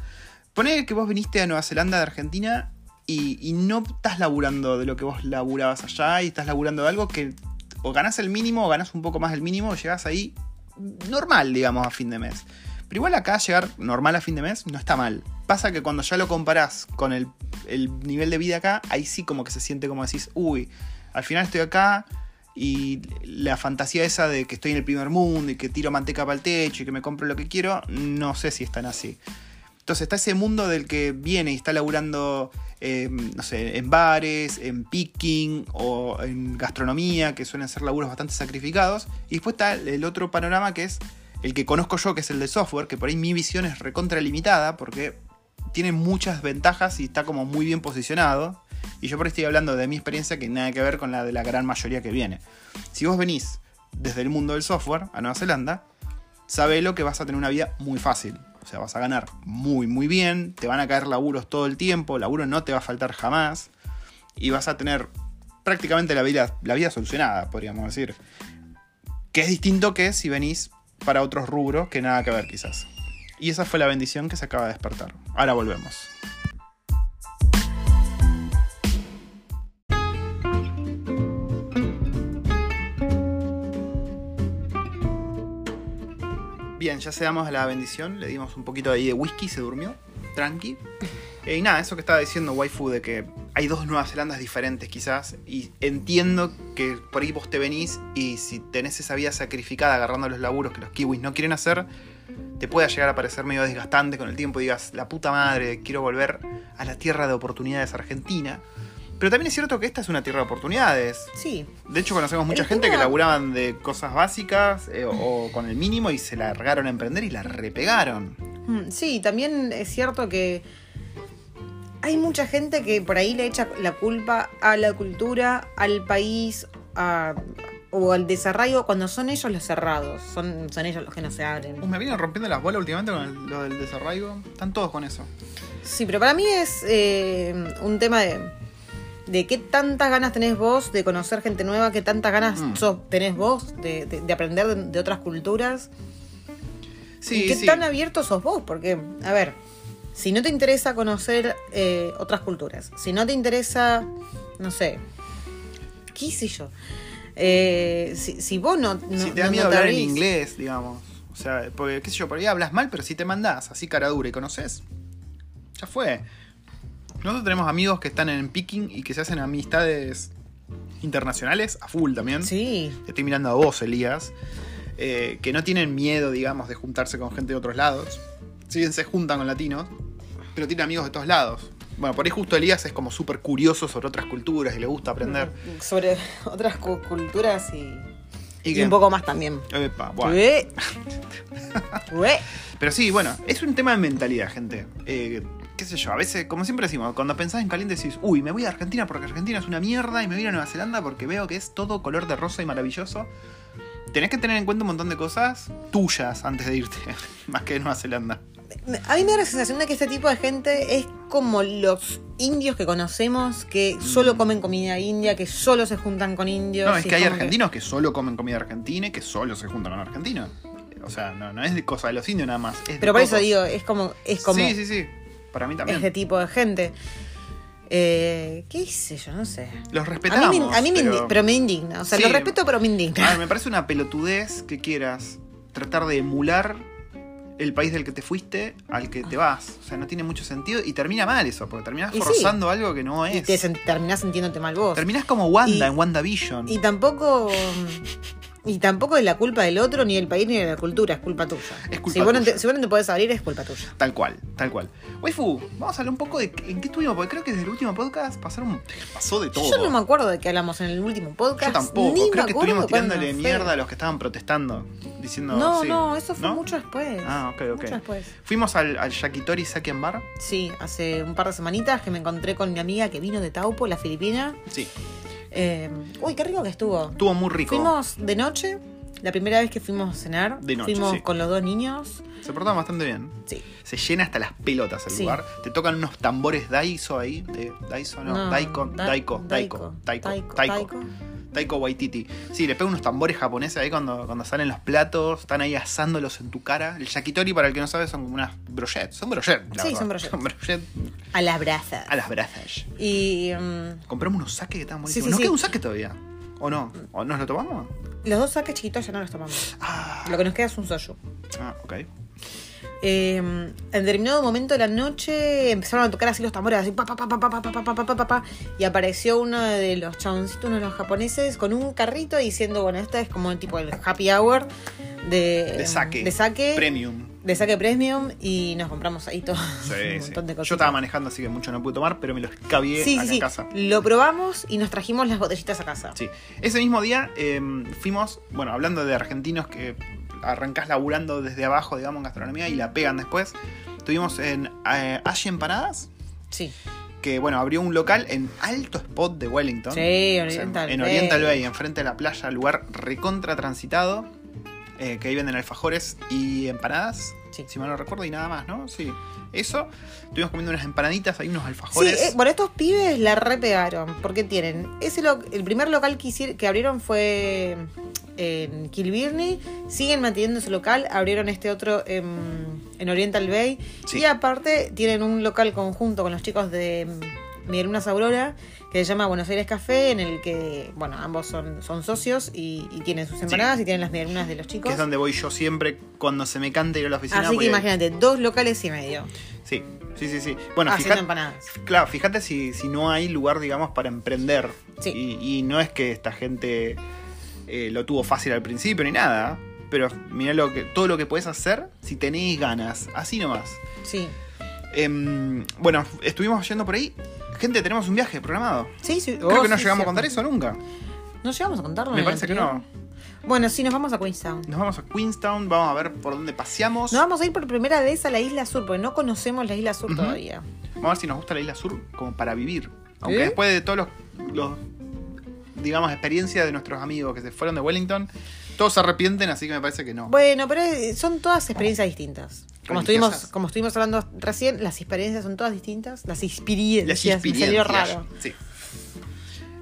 Speaker 1: Poné que vos viniste a Nueva Zelanda de Argentina y, no estás laburando de lo que vos laburabas allá y estás laburando de algo que o ganás el mínimo o ganás un poco más del mínimo o llegás ahí normal, digamos, a fin de mes. Pero igual acá llegar normal a fin de mes no está mal. Pasa que cuando ya lo comparás con el, el nivel de vida acá, ahí sí como que se siente como decís, uy, al final estoy acá y la fantasía esa de que estoy en el primer mundo y que tiro manteca para el techo y que me compro lo que quiero, no sé si es tan así. Entonces está ese mundo del que viene y está laburando, eh, no sé, en bares, en picking o en gastronomía, que suelen ser laburos bastante sacrificados. Y después está el otro panorama que es el que conozco yo, que es el de software, que por ahí mi visión es recontra limitada porque tiene muchas ventajas y está como muy bien posicionado. Y yo por estoy hablando de mi experiencia que nada que ver con la de la gran mayoría que viene. Si vos venís desde el mundo del software a Nueva Zelanda, sabelo que vas a tener una vida muy fácil. O sea, vas a ganar muy, muy bien, te van a caer laburos todo el tiempo, laburo no te va a faltar jamás, y vas a tener prácticamente la vida, la vida solucionada, podríamos decir. Que es distinto que si venís para otros rubros que nada que ver quizás. Y esa fue la bendición que se acaba de despertar. Ahora volvemos. Ya se damos la bendición, le dimos un poquito ahí de whisky, se durmió, tranqui. Eh, y nada, eso que estaba diciendo Waifu de que hay dos Nuevas Zelandas diferentes quizás, y entiendo que por ahí vos te venís y si tenés esa vida sacrificada agarrando los laburos que los kiwis no quieren hacer, te pueda llegar a parecer medio desgastante con el tiempo y digas, la puta madre, quiero volver a la tierra de oportunidades argentina. Pero también es cierto que esta es una tierra de oportunidades.
Speaker 2: Sí,
Speaker 1: De hecho, conocemos mucha
Speaker 2: El
Speaker 1: gente que laburaban de cosas básicas eh, o, o con el mínimo y se largaron a emprender y la repegaron.
Speaker 2: Mm, Sí, también es cierto que hay mucha gente que por ahí le echa la culpa a la cultura, al país a- o al desarraigo cuando son ellos los cerrados, son, son ellos los que no se
Speaker 1: Uh,
Speaker 2: abren.
Speaker 1: me vienen rompiendo las bolas últimamente con el- lo del desarraigo. Están todos con eso.
Speaker 2: Sí, pero para mí es eh, un tema de, de qué tantas ganas tenés vos de conocer gente nueva, qué tantas ganas
Speaker 1: Mm.
Speaker 2: sos- tenés vos de, de- de aprender de, de otras culturas.
Speaker 1: Sí,
Speaker 2: ¿Y qué
Speaker 1: sí.
Speaker 2: tan abierto sos vos? Porque, a ver, si no te interesa conocer eh, otras culturas, si no te interesa, no sé, qué sé yo, eh, si, si vos no, no
Speaker 1: si te da
Speaker 2: no-
Speaker 1: miedo
Speaker 2: no
Speaker 1: hablar en inglés, digamos. O sea, porque, qué sé yo, por ahí hablas mal, pero si te mandás así cara dura y conoces, ya fue. Nosotros tenemos amigos que están en picking y que se hacen amistades internacionales a full también.
Speaker 2: Sí,
Speaker 1: estoy mirando a vos, Elías. eh, que no tienen miedo, digamos, de juntarse con gente de otros lados. Si bien se juntan con latinos, pero tienen amigos de todos lados. Bueno, por ahí justo Elías es como súper curioso sobre otras culturas y le gusta aprender.
Speaker 2: sobre otras cu- culturas y,
Speaker 1: ¿Y
Speaker 2: un poco más también.
Speaker 1: Epa, bueno. Pero sí, bueno, es un tema de mentalidad, gente. Eh, qué sé yo, a veces, como siempre decimos, cuando pensás en caliente decís, uy, me voy a Argentina porque Argentina es una mierda y me voy a Nueva Zelanda porque veo que es todo color de rosa y maravilloso. Tenés que tener en cuenta un montón de cosas tuyas antes de irte, más que de Nueva Zelanda.
Speaker 2: A mí me da la sensación de que este tipo de gente es como los indios que conocemos, que solo comen comida india, que solo se juntan con indios.
Speaker 1: Mm. No, es que hay argentinos que solo comen comida argentina y que solo se juntan con argentinos. O sea, no, no es de cosa de los indios nada más. es
Speaker 2: Pero por eso digo, es como, es como
Speaker 1: Sí, sí, sí. Para mí también.
Speaker 2: ese tipo de gente. Eh, ¿Qué sé yo? No sé.
Speaker 1: Los
Speaker 2: A
Speaker 1: respetamos.
Speaker 2: mí, me, a mí me
Speaker 1: pero...
Speaker 2: indi- pero me indigna. O sea,
Speaker 1: Sí.
Speaker 2: lo respeto, pero me
Speaker 1: A
Speaker 2: indigna.
Speaker 1: ver, me parece una pelotudez que quieras tratar de emular el país del que te fuiste al que te vas. O sea, no tiene mucho sentido y termina mal eso, porque terminás
Speaker 2: Y sí.
Speaker 1: forzando algo que no
Speaker 2: Y
Speaker 1: es.
Speaker 2: te sen- terminás sintiéndote mal vos.
Speaker 1: Terminás como Wanda
Speaker 2: Y-
Speaker 1: en WandaVision.
Speaker 2: Y tampoco. Y tampoco es la culpa del otro, ni del país, ni de la cultura, es culpa tuya.
Speaker 1: Es culpa
Speaker 2: si, vos no te,
Speaker 1: tuya.
Speaker 2: si vos no te podés abrir, es culpa tuya.
Speaker 1: Tal cual, tal cual. Waifu, vamos a hablar un poco de en qué estuvimos, porque creo que desde el último podcast pasaron, pasó de todo.
Speaker 2: Yo no me acuerdo de qué hablamos en el último podcast.
Speaker 1: Yo tampoco,
Speaker 2: ni me
Speaker 1: creo que
Speaker 2: acuerdo
Speaker 1: estuvimos tirándole
Speaker 2: fue.
Speaker 1: mierda a los que estaban protestando, diciendo...
Speaker 2: No,
Speaker 1: sí.
Speaker 2: no, eso fue
Speaker 1: ¿No?
Speaker 2: mucho después.
Speaker 1: Ah, ok, ok.
Speaker 2: Mucho después.
Speaker 1: Fuimos al, al Yakitori Bar.
Speaker 2: Sí, hace un par de semanitas que me encontré con mi amiga que vino de Taupo, la filipina.
Speaker 1: Sí,
Speaker 2: Eh, uy, qué rico que estuvo.
Speaker 1: estuvo muy rico.
Speaker 2: Fuimos de noche, la primera vez que fuimos a cenar.
Speaker 1: De noche,
Speaker 2: Fuimos
Speaker 1: sí.
Speaker 2: con los dos niños.
Speaker 1: Se portaban bastante bien.
Speaker 2: Sí.
Speaker 1: Se llena hasta las pelotas el
Speaker 2: Sí.
Speaker 1: lugar. Te tocan unos tambores Daiso ahí. De, Daiso, no.
Speaker 2: No,
Speaker 1: Daiko,
Speaker 2: Da-
Speaker 1: Daiko, Daiko, Daiko,
Speaker 2: Taiko,
Speaker 1: Taiko.
Speaker 2: Taiko.
Speaker 1: Taiko Waititi. Sí, le pegan unos tambores japoneses ahí cuando, cuando salen los platos. Están ahí asándolos en tu cara. El yakitori, para el que no sabe, son como unas brochettes. Son brochettes. la
Speaker 2: Sí,
Speaker 1: verdad.
Speaker 2: son brochettes.
Speaker 1: Son brochettes
Speaker 2: A las brasas.
Speaker 1: a las brasas.
Speaker 2: Y mm,
Speaker 1: Compramos unos saques que estaban buenísimos.
Speaker 2: Sí, sí,
Speaker 1: ¿Nos
Speaker 2: sí.
Speaker 1: queda un saque todavía? ¿O no? ¿O nos lo tomamos?
Speaker 2: los dos saques chiquitos ya no los tomamos.
Speaker 1: Ah,
Speaker 2: Lo que nos queda es un soju.
Speaker 1: ah, ok.
Speaker 2: Eh, en determinado momento de la noche empezaron a tocar así los tambores, así pa pa pa pa pa pa pa pa pa pa y apareció uno de los chaboncitos, uno de los japoneses, con un carrito diciendo, bueno, esta es como el tipo el happy hour de,
Speaker 1: De saque.
Speaker 2: de saque,
Speaker 1: Premium.
Speaker 2: de saque premium, y nos compramos ahí todo
Speaker 1: Sí,
Speaker 2: un
Speaker 1: sí.
Speaker 2: montón de
Speaker 1: Yo
Speaker 2: cosas.
Speaker 1: estaba manejando, así que mucho no pude tomar, pero me los cabié
Speaker 2: Sí,
Speaker 1: acá
Speaker 2: sí,
Speaker 1: en
Speaker 2: sí.
Speaker 1: casa.
Speaker 2: Lo probamos y nos trajimos las botellitas a casa.
Speaker 1: Sí. Ese mismo día eh, fuimos, bueno, hablando de argentinos que arrancás laburando desde abajo, digamos, en gastronomía y la pegan después. Estuvimos en eh, Ashi Empanadas,
Speaker 2: Sí.
Speaker 1: que bueno, abrió un local en alto spot de Wellington.
Speaker 2: Sí,
Speaker 1: O sea,
Speaker 2: Oriental
Speaker 1: en
Speaker 2: Bay.
Speaker 1: Oriental Bay, enfrente de la playa, lugar recontra transitado. eh, que ahí venden alfajores y empanadas.
Speaker 2: Sí.
Speaker 1: Si mal no recuerdo, y nada más, ¿no? Sí. Eso. Estuvimos comiendo unas empanaditas, hay unos
Speaker 2: Sí,
Speaker 1: alfajores.
Speaker 2: eh, bueno, estos pibes la repegaron, porque tienen, ese lo- el primer local que, hicieron, que abrieron fue en Kilbirni, siguen manteniendo su local, abrieron este otro en, en Oriental Bay,
Speaker 1: Sí.
Speaker 2: y aparte tienen un local conjunto con los chicos de mm, Miguel Lunas Aurora, que se llama Buenos Aires Café, en el que, bueno, ambos son, son socios y, y tienen sus empanadas y tienen las medialunas de los
Speaker 1: que
Speaker 2: chicos.
Speaker 1: es donde voy yo siempre cuando se me canta ir a la oficina.
Speaker 2: Así que imagínate, dos locales y medio
Speaker 1: Sí, sí, sí, sí. Bueno, fíjate,
Speaker 2: empanadas.
Speaker 1: claro, fíjate si, si no hay lugar, digamos, para emprender.
Speaker 2: Sí.
Speaker 1: Y, y no es que esta gente eh, lo tuvo fácil al principio ni nada. Pero mirá lo que, todo lo que puedes hacer si tenéis ganas. Así nomás.
Speaker 2: Sí.
Speaker 1: Em, bueno, estuvimos yendo por ahí. Gente, tenemos un viaje programado.
Speaker 2: Sí, sí.
Speaker 1: Creo
Speaker 2: Oh,
Speaker 1: que no
Speaker 2: sí,
Speaker 1: llegamos a contar eso nunca.
Speaker 2: ¿No llegamos a contarlo?
Speaker 1: Me parece que no.
Speaker 2: Bueno, sí, nos vamos a Queenstown.
Speaker 1: Nos vamos a Queenstown, vamos a ver por dónde paseamos.
Speaker 2: Nos vamos a ir por primera vez a la isla sur, porque no conocemos la isla sur todavía.
Speaker 1: Vamos a ver si nos gusta la isla sur como para vivir. Aunque
Speaker 2: ¿Eh?
Speaker 1: después de todos los, los, digamos, experiencias de nuestros amigos que se fueron de Wellington, todos se arrepienten, así que me parece que no.
Speaker 2: Bueno, pero eh, son todas experiencias distintas. Como estuvimos, como estuvimos hablando recién, las experiencias son todas distintas. Las experiencias.
Speaker 1: Las
Speaker 2: me salió
Speaker 1: experiencias.
Speaker 2: raro.
Speaker 1: Sí.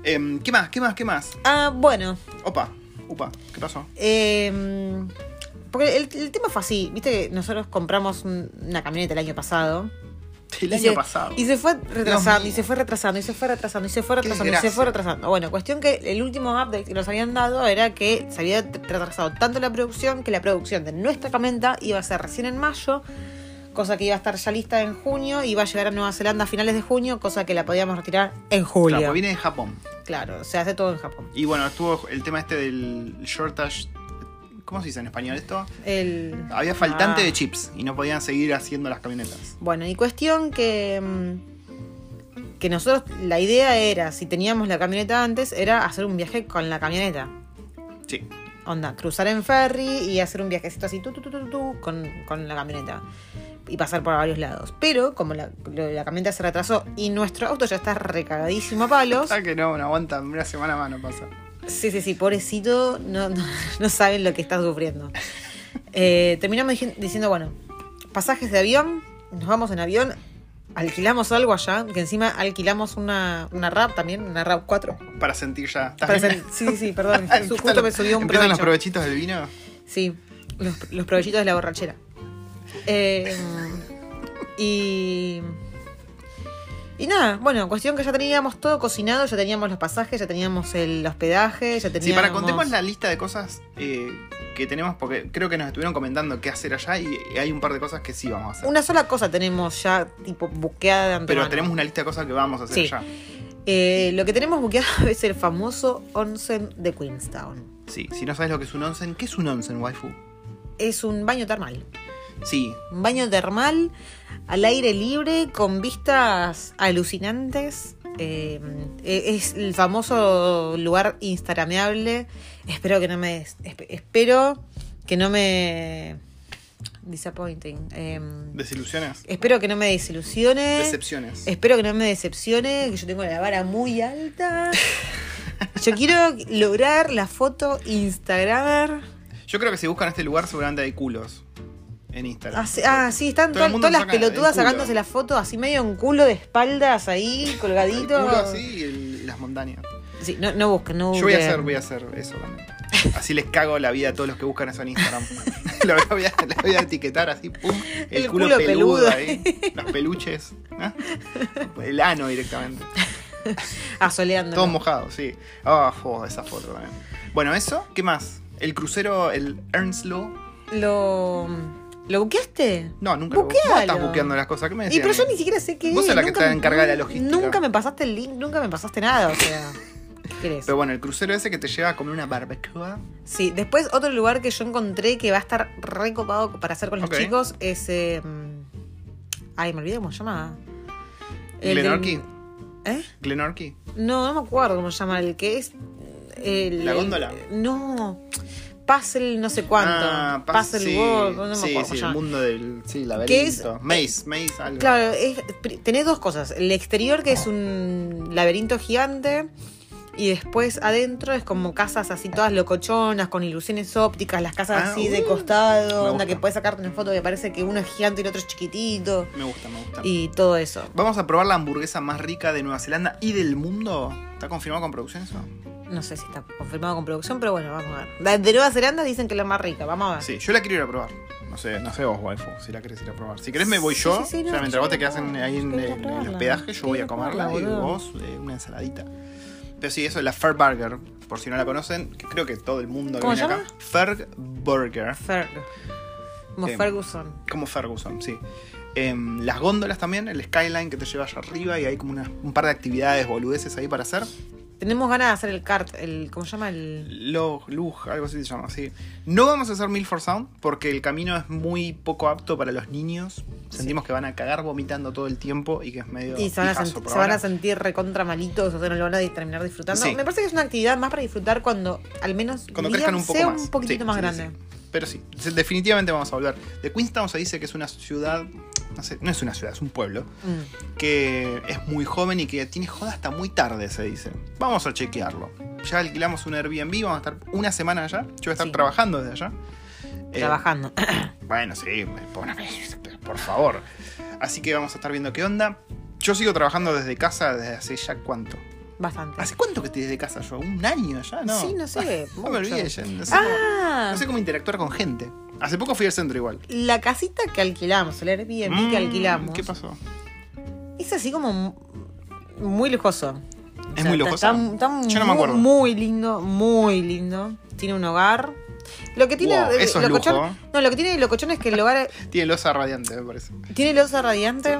Speaker 1: Em, ¿Qué más? ¿Qué más? ¿Qué más?
Speaker 2: Ah, bueno.
Speaker 1: Opa, upa, ¿qué pasó?
Speaker 2: eh, porque el, el tema fue así. Viste que nosotros compramos un- una camioneta el año pasado.
Speaker 1: El
Speaker 2: Y
Speaker 1: año
Speaker 2: se-
Speaker 1: pasado.
Speaker 2: Y se fue retrasando, y se fue retrasando, y se fue retrasando, y se fue retrasando, y se fue retrasando. Bueno, cuestión que el último update que nos habían dado era que se había retrasado tanto la producción que la producción de nuestra camioneta iba a ser recién en mayo, cosa que iba a estar ya lista en junio, y iba a llegar a Nueva Zelanda a finales de junio, cosa que la podíamos retirar en julio.
Speaker 1: Claro, viene de Japón.
Speaker 2: Claro, se hace todo en Japón.
Speaker 1: Y bueno, estuvo el tema este del shortage. ¿Cómo se dice en español esto?
Speaker 2: El...
Speaker 1: Había faltante
Speaker 2: Ah.
Speaker 1: de chips y no podían seguir haciendo las camionetas.
Speaker 2: Bueno, y cuestión que. mm, Que nosotros, la idea era, si teníamos la camioneta antes, era hacer un viaje con la camioneta.
Speaker 1: Sí.
Speaker 2: Onda, cruzar en ferry y hacer un viajecito así, tu, tu, tu, con, con la camioneta. Y pasar por varios lados. Pero, como la, camioneta se retrasó y nuestro auto ya está recagadísimo a palos.
Speaker 1: Que no, no aguanta, una semana más no pasa.
Speaker 2: Sí, sí, sí, pobrecito, no, no, no saben lo que está sufriendo. Eh, terminamos diciendo, bueno, pasajes de avión, nos vamos en avión, alquilamos algo allá, que encima alquilamos una, una RAP también, una RAP 4.
Speaker 1: Para sentir ya. ¿Estás
Speaker 2: Para hacer- sí, sí, sí, perdón, su- justo me subió un
Speaker 1: empiezan los
Speaker 2: provecho.
Speaker 1: provechitos del vino.
Speaker 2: Sí, los, los provechitos de la borrachera. Eh, y. Y nada, bueno, cuestión que ya teníamos todo cocinado, ya teníamos los pasajes, ya teníamos el hospedaje, ya teníamos.
Speaker 1: Sí, para contemos la lista de cosas eh, que tenemos, porque creo que nos estuvieron comentando qué hacer allá y hay un par de cosas que sí vamos a hacer.
Speaker 2: Una sola cosa tenemos ya, tipo, buqueada de antemano.
Speaker 1: Pero tenemos una lista de cosas que vamos a hacer
Speaker 2: Sí.
Speaker 1: allá.
Speaker 2: Eh, lo que tenemos buqueado es el famoso onsen de Queenstown.
Speaker 1: Sí, si no sabes lo que es un onsen, ¿qué es un onsen, waifu?
Speaker 2: Es un baño termal.
Speaker 1: Sí,
Speaker 2: Un baño termal al aire libre con vistas alucinantes. Eh, es el famoso lugar instagrameable. Espero que no me esp- espero que no me disappointing. Eh,
Speaker 1: desilusiones,
Speaker 2: espero que no me desilusione.
Speaker 1: decepciones.
Speaker 2: Espero que no me decepcione, que yo tengo la vara muy alta. Yo quiero lograr la foto Instagramer.
Speaker 1: Yo creo que si buscan este lugar seguramente hay culos en Instagram.
Speaker 2: Ah, sí, ah, sí, están
Speaker 1: Todo el
Speaker 2: todas las
Speaker 1: el
Speaker 2: pelotudas sacándose la foto así medio en culo de espaldas ahí,
Speaker 1: El
Speaker 2: colgadito.
Speaker 1: culo así y, el- y las montañas.
Speaker 2: Sí, no, no busquen, no
Speaker 1: Yo voy a
Speaker 2: busquen.
Speaker 1: hacer, voy a hacer eso también. Así les cago la vida a todos los que buscan eso en Instagram. lo voy a, lo voy a etiquetar así, pum. El,
Speaker 2: El
Speaker 1: culo,
Speaker 2: culo
Speaker 1: peludo,
Speaker 2: peludo.
Speaker 1: ahí. Los peluches. ¿no? El ano directamente.
Speaker 2: Asoleando.
Speaker 1: Todo mojado, sí. Ah, oh, esa foto también. Bueno, eso, ¿qué más? El crucero, el Ernstlo.
Speaker 2: ¿Lo, ¿Lo buqueaste?
Speaker 1: No, nunca lo
Speaker 2: Buquealo.
Speaker 1: Vos estás buqueando las cosas. ¿Qué me
Speaker 2: Y
Speaker 1: decías?
Speaker 2: pero yo ni siquiera sé qué
Speaker 1: Vos
Speaker 2: es,
Speaker 1: sos la que
Speaker 2: nunca
Speaker 1: está
Speaker 2: me-
Speaker 1: encargada de la logística.
Speaker 2: Nunca me pasaste el link, nunca me pasaste nada, o sea. ¿Qué querés?
Speaker 1: Pero bueno, el crucero ese que te lleva a comer una barbacoa.
Speaker 2: Sí, después otro lugar que yo encontré que va a estar recopado para hacer con los
Speaker 1: Ok.
Speaker 2: chicos es. eh, ay, me olvidé cómo se llama. El del-
Speaker 1: Glenorchy.
Speaker 2: ¿Eh?
Speaker 1: Glenorchy.
Speaker 2: No, no me acuerdo cómo se llama. El que es. el-
Speaker 1: ¿La
Speaker 2: el-
Speaker 1: góndola?
Speaker 2: no. Puzzle no sé cuánto.
Speaker 1: Ah,
Speaker 2: Puzzle
Speaker 1: sí,
Speaker 2: World, no me
Speaker 1: sí,
Speaker 2: acuerdo
Speaker 1: sí, el mundo del sí,
Speaker 2: ¿Qué es?
Speaker 1: laberinto. Maze, maze, algo.
Speaker 2: Claro, es, tenés dos cosas. El exterior, que es un laberinto gigante. Y después adentro es como casas así todas locochonas, con ilusiones ópticas, las casas
Speaker 1: Ah,
Speaker 2: así de
Speaker 1: uh,
Speaker 2: costado, onda que puedes sacarte una foto que parece que uno es gigante y el otro es chiquitito.
Speaker 1: Me gusta, me gusta.
Speaker 2: Y todo eso.
Speaker 1: Vamos a probar la hamburguesa más rica de Nueva Zelanda y del mundo. ¿Está confirmado con producción eso?
Speaker 2: No sé si está confirmado con producción, pero bueno, vamos a ver. De Nueva Zelanda dicen que es la más rica, vamos a ver.
Speaker 1: Sí, yo la quiero ir a probar. No sé, no sé vos, waifu, si la querés ir a probar. Si querés me voy yo.
Speaker 2: sí, sí, no,
Speaker 1: o sea, mientras vos te quedas en- ahí en, en el hospedaje, yo voy a comerla y vos eh, una ensaladita. Pero sí, eso es la Ferg Burger. Por si no la conocen, que creo que todo el mundo que
Speaker 2: ¿Cómo
Speaker 1: viene
Speaker 2: se
Speaker 1: acá. Ferg Burger.
Speaker 2: Ferg. Como
Speaker 1: Em,
Speaker 2: Ferguson.
Speaker 1: Como Ferguson, sí. Em, las góndolas también, el skyline que te lleva allá arriba y hay como una- un par de actividades boludeces ahí para hacer.
Speaker 2: Tenemos ganas de hacer el kart, el. ¿Cómo se llama? El.
Speaker 1: Log, Lug, algo así se llama, sí. No vamos a hacer Milford Sound porque el camino es muy poco apto para los niños. Sentimos que van a cagar vomitando todo el tiempo y que es medio.
Speaker 2: Y se van, a se van sentir recontra malitos, o sea, no lo van a terminar disfrutando.
Speaker 1: Sí.
Speaker 2: Me parece que es una actividad más para disfrutar cuando al menos
Speaker 1: Cuando crezcan un poco
Speaker 2: sea
Speaker 1: más.
Speaker 2: un poquitito
Speaker 1: Sí,
Speaker 2: más grande.
Speaker 1: Pero sí, definitivamente vamos a volver. De Queenstown se dice que es una ciudad. No sé, no es una ciudad, es un pueblo.
Speaker 2: Mm.
Speaker 1: Que es muy joven y que tiene joda hasta muy tarde, se dice. Vamos a chequearlo. Ya alquilamos un Airbnb, vamos a estar una semana allá. Yo voy a estar
Speaker 2: Sí.
Speaker 1: trabajando desde allá. Eh,
Speaker 2: Trabajando.
Speaker 1: Bueno, sí, por, por favor. Así que vamos a estar viendo qué onda. Yo sigo trabajando desde casa desde hace ya cuánto.
Speaker 2: Bastante.
Speaker 1: ¿Hace cuánto que estoy desde casa yo? ¿Un año ya? No.
Speaker 2: Sí, no sé.
Speaker 1: No me olvidé, ya no sé, cómo,
Speaker 2: Ah,
Speaker 1: no sé cómo interactuar con gente. Hace poco fui al centro igual.
Speaker 2: la casita que alquilamos, el Airbnb que
Speaker 1: Mm,
Speaker 2: alquilamos.
Speaker 1: ¿Qué pasó?
Speaker 2: Es así como mu- muy lujoso.
Speaker 1: ¿Es muy lujoso?
Speaker 2: Está, está
Speaker 1: Yo no me
Speaker 2: muy-
Speaker 1: acuerdo.
Speaker 2: Muy lindo, muy lindo. Tiene un hogar. Lo que tiene.
Speaker 1: Wow, eso es
Speaker 2: locochón-
Speaker 1: lujo.
Speaker 2: No, lo que tiene de locochón es que el hogar
Speaker 1: Tiene losa radiante, me parece.
Speaker 2: tiene losa radiante.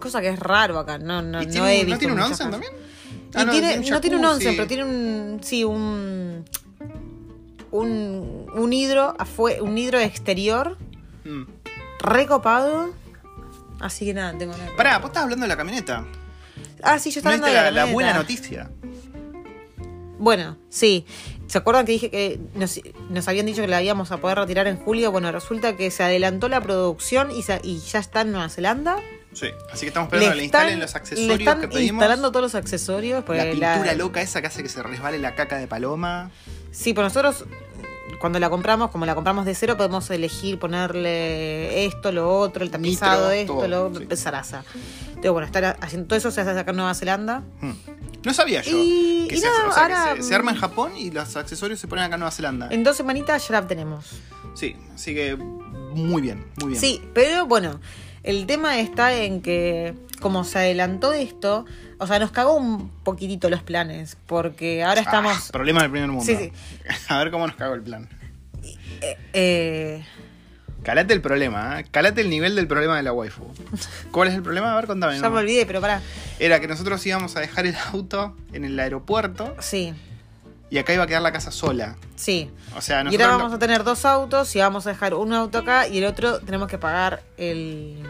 Speaker 2: Cosa que es raro acá. No, no,
Speaker 1: ¿Y
Speaker 2: no
Speaker 1: tiene,
Speaker 2: he visto
Speaker 1: ¿No tiene un onsen también? Ah, no,
Speaker 2: tiene,
Speaker 1: un
Speaker 2: no tiene un onsen, pero tiene un. Sí, un. Un, un hidro un hidro exterior
Speaker 1: Mm.
Speaker 2: recopado. Así que nada, tengo nada.
Speaker 1: Pará, vos estás hablando de la camioneta.
Speaker 2: Ah, sí, yo
Speaker 1: ¿No
Speaker 2: estaba hablando de
Speaker 1: la,
Speaker 2: la,
Speaker 1: la buena
Speaker 2: camioneta.
Speaker 1: noticia?
Speaker 2: Bueno, sí. ¿Se acuerdan que dije que nos, nos habían dicho que la íbamos a poder retirar en julio? Bueno, resulta que se adelantó la producción y, se- y ya está en Nueva Zelanda.
Speaker 1: Sí. Así que estamos esperando que le instalen los accesorios
Speaker 2: le están
Speaker 1: que pedimos.
Speaker 2: instalando todos los accesorios.
Speaker 1: La
Speaker 2: porque
Speaker 1: pintura loca esa que hace que se resbale la caca de paloma.
Speaker 2: Sí, pues nosotros cuando la compramos, como la compramos de cero, podemos elegir ponerle esto, lo otro, el tapizado,
Speaker 1: Nitro,
Speaker 2: esto,
Speaker 1: todo,
Speaker 2: lo otro,
Speaker 1: sí.
Speaker 2: zaraza. Entonces, bueno, estar haciendo todo eso se hace acá en Nueva Zelanda.
Speaker 1: Hmm. No sabía yo.
Speaker 2: Y-
Speaker 1: que
Speaker 2: y
Speaker 1: se,
Speaker 2: nada,
Speaker 1: o sea, que se- se arma en Japón y los accesorios se ponen acá en Nueva Zelanda.
Speaker 2: En dos semanitas ya la tenemos.
Speaker 1: Sí, así que muy bien, muy bien.
Speaker 2: Sí, pero bueno, el tema está en que como se adelantó esto, o sea, nos cagó un poquitito los planes, porque ahora
Speaker 1: Ah,
Speaker 2: estamos...
Speaker 1: problema del primer mundo.
Speaker 2: Sí, sí.
Speaker 1: A ver cómo nos cago el plan.
Speaker 2: eh, eh,
Speaker 1: Calate el problema, ¿eh? calate el nivel del problema de la waifu. ¿Cuál es el problema? A ver, contame.
Speaker 2: ya
Speaker 1: ¿no?
Speaker 2: me olvidé, pero pará.
Speaker 1: Era que nosotros íbamos a dejar el auto en el aeropuerto
Speaker 2: Sí.
Speaker 1: y acá iba a quedar la casa sola.
Speaker 2: Sí.
Speaker 1: O sea,
Speaker 2: Y ahora
Speaker 1: nosotros
Speaker 2: vamos a tener dos autos y vamos a dejar un auto acá y el otro tenemos que pagar el...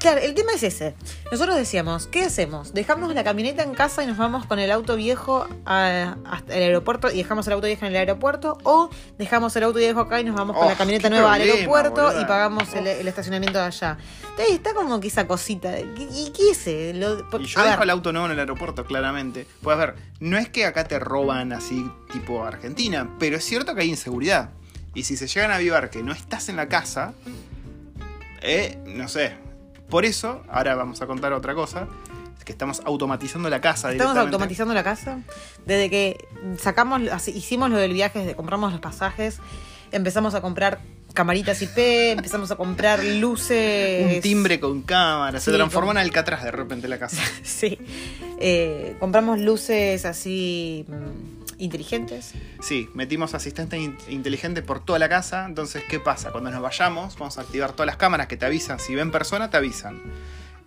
Speaker 2: Claro, el tema es ese. Nosotros decíamos, ¿qué hacemos? ¿Dejamos la camioneta en casa y nos vamos con el auto viejo a- hasta el aeropuerto y dejamos el auto viejo en el aeropuerto? ¿O dejamos el auto viejo acá y nos vamos con
Speaker 1: Oh,
Speaker 2: la camioneta
Speaker 1: qué
Speaker 2: nueva al aeropuerto
Speaker 1: boluda.
Speaker 2: y pagamos el, el estacionamiento de allá? Entonces está como que esa cosita. de- ¿Y qué es?
Speaker 1: Y yo dejo
Speaker 2: ver,
Speaker 1: el auto nuevo en el aeropuerto, claramente. Pues a ver, no es que acá te roban así tipo Argentina, pero es cierto que hay inseguridad. Y si se llegan a avivar que no estás en la casa, eh, no sé. Por eso, ahora vamos a contar otra cosa, que estamos automatizando la casa
Speaker 2: Estamos automatizando la casa. Desde que sacamos, así- hicimos lo del viaje, desde compramos los pasajes, empezamos a comprar camaritas IP, empezamos a comprar luces.
Speaker 1: Un timbre con cámara, se transformó
Speaker 2: con-
Speaker 1: en Alcatraz de repente la casa.
Speaker 2: Sí. Eh, compramos luces así inteligentes.
Speaker 1: Sí, metimos asistente in- inteligente por toda la casa. Entonces, ¿qué pasa? Cuando nos vayamos, vamos a activar todas las cámaras que te avisan. Si ven persona, te avisan.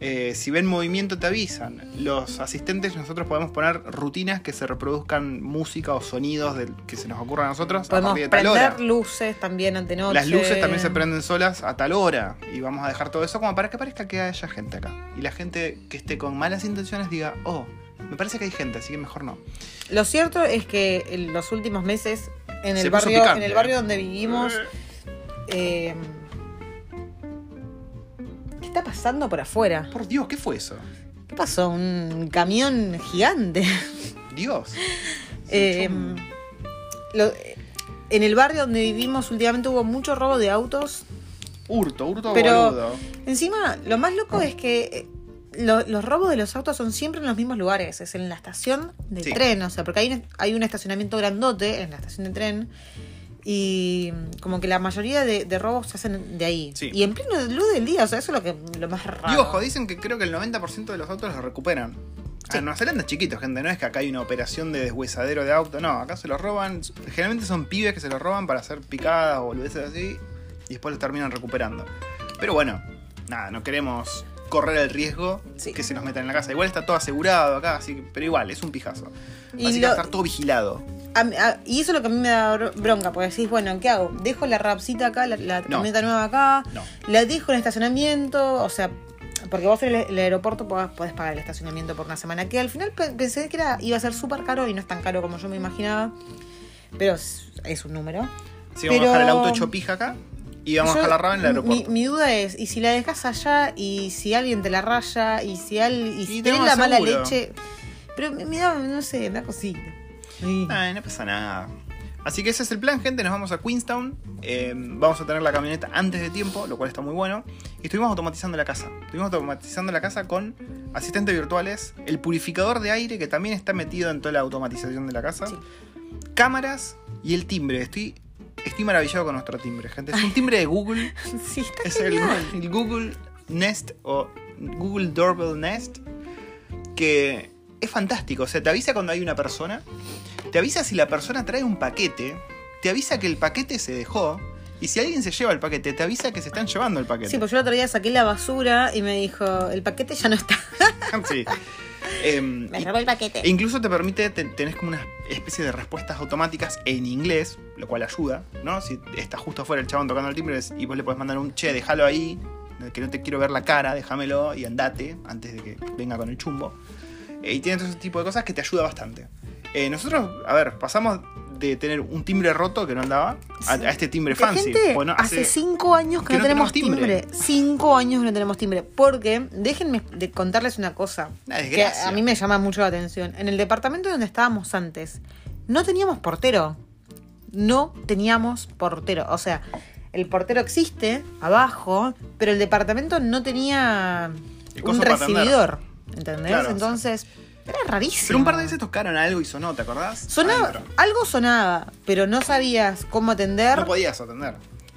Speaker 1: Eh, si ven movimiento, te avisan. Los asistentes, nosotros podemos poner rutinas que se reproduzcan música o sonidos del- que se nos ocurran a nosotros
Speaker 2: Podemos
Speaker 1: partir de tal hora.
Speaker 2: prender luces también ante noche.
Speaker 1: Las luces también se prenden solas a tal hora. Y vamos a dejar todo eso como para que parezca que haya gente acá. Y la gente que esté con malas intenciones diga, oh, me parece que hay gente, así que mejor no.
Speaker 2: Lo cierto es que en los últimos meses en el barrio,
Speaker 1: picante,
Speaker 2: en el
Speaker 1: eh.
Speaker 2: barrio donde vivimos, eh, ¿qué está pasando por afuera?
Speaker 1: Por Dios, ¿qué fue eso?
Speaker 2: ¿Qué pasó? Un camión gigante.
Speaker 1: Dios.
Speaker 2: Eh, lo- en el barrio donde vivimos últimamente hubo mucho robo de autos.
Speaker 1: Hurto, hurto
Speaker 2: Pero-
Speaker 1: boludo.
Speaker 2: Encima, lo más loco es que lo- los robos de los autos son siempre en los mismos lugares. Es en la estación de
Speaker 1: Sí.
Speaker 2: tren. O sea, porque hay un, hay un estacionamiento grandote en la estación de tren. Y como que la mayoría de, de robos se hacen de ahí.
Speaker 1: Sí.
Speaker 2: Y en pleno luz del día, o sea, eso es lo que lo más raro.
Speaker 1: Y ojo, dicen que creo que el 90% de los autos los recuperan.
Speaker 2: Sí.
Speaker 1: Ah, Nueva Zelanda es chiquito, gente. No es que acá hay una operación de deshuesadero de auto. No, acá se los roban. Generalmente son pibes que se los roban para hacer picadas o boludeces así. Y después los terminan recuperando. Pero bueno, nada, no queremos correr el riesgo
Speaker 2: Sí.
Speaker 1: que se nos metan en la casa. Igual está todo asegurado acá, así que, pero igual, es un pijazo.
Speaker 2: Y
Speaker 1: Así que va a estar todo vigilado.
Speaker 2: A mí- a- y eso es lo que a mí me da bro- bronca, porque decís, bueno, ¿qué hago? ¿Dejo la rapcita acá, la, la camioneta nueva acá?
Speaker 1: No.
Speaker 2: ¿La dejo en estacionamiento? O sea, porque vos en el, aeropuerto podés, pagar el estacionamiento por una semana, que al final pe- pensé que era, iba a ser súper caro y no es tan caro como yo me imaginaba, pero es, es un número.
Speaker 1: Si vamos
Speaker 2: Pero-
Speaker 1: a dejar el auto hecho pija acá y vamos a
Speaker 2: Yo-
Speaker 1: dejar la raba en el aeropuerto.
Speaker 2: mi duda es, ¿y si la dejas allá y si alguien te la raya y si, al, y si
Speaker 1: Y
Speaker 2: tenés la mala leche? Pero me, da, no sé, me da cosita. Sí.
Speaker 1: Ay, no pasa nada. Así que ese es el plan, gente. Nos vamos a Queenstown. Eh, vamos a tener la camioneta antes de tiempo, lo cual está muy bueno. Y estuvimos automatizando la casa. Estuvimos automatizando la casa con asistentes virtuales, el purificador de aire que también está metido en toda la automatización de la casa,
Speaker 2: Sí.
Speaker 1: cámaras y el timbre. Estoy, estoy maravillado con nuestro timbre, gente. Es un timbre de Google.
Speaker 2: Sí, está
Speaker 1: Es el, el Google Nest o Google Doorbell Nest que es fantástico. O sea, te avisa cuando hay una persona, te avisa si la persona trae un paquete, te avisa que el paquete se dejó y si alguien se lleva el paquete, te avisa que se están llevando el paquete.
Speaker 2: Sí, pues yo el otro día saqué la basura y me dijo, el paquete ya no está.
Speaker 1: Sí. Em,
Speaker 2: Me robó el paquete.
Speaker 1: e incluso te permite, te- tenés como una especie de respuestas automáticas en inglés, lo cual ayuda, ¿no? Si está justo afuera el chabón tocando el timbre y vos le podés mandar un che, déjalo ahí, que no te quiero ver la cara, déjamelo y andate antes de que venga con el chumbo. Eh, y tiene todo ese tipo de cosas que te ayuda bastante. Eh, nosotros, a ver, pasamos de tener un timbre roto que no andaba a, a este timbre fancy.
Speaker 2: gente,
Speaker 1: Bueno,
Speaker 2: hace cinco años que,
Speaker 1: que
Speaker 2: no,
Speaker 1: no
Speaker 2: tenemos
Speaker 1: tenemos timbre.
Speaker 2: timbre. Cinco años que no tenemos timbre. Porque, déjenme de contarles una cosa
Speaker 1: Una
Speaker 2: que a mí me llama mucho la atención. En el departamento donde estábamos antes, no teníamos portero. No teníamos portero. O sea, el portero existe abajo, pero el departamento no tenía un recibidor. ¿Entendés?
Speaker 1: Claro,
Speaker 2: Entonces, era rarísimo.
Speaker 1: Pero un par de veces tocaron algo y sonó, ¿te acordás?
Speaker 2: Sonaba,
Speaker 1: Adentro.
Speaker 2: algo sonaba, pero no sabías cómo atender.
Speaker 1: No podías atender.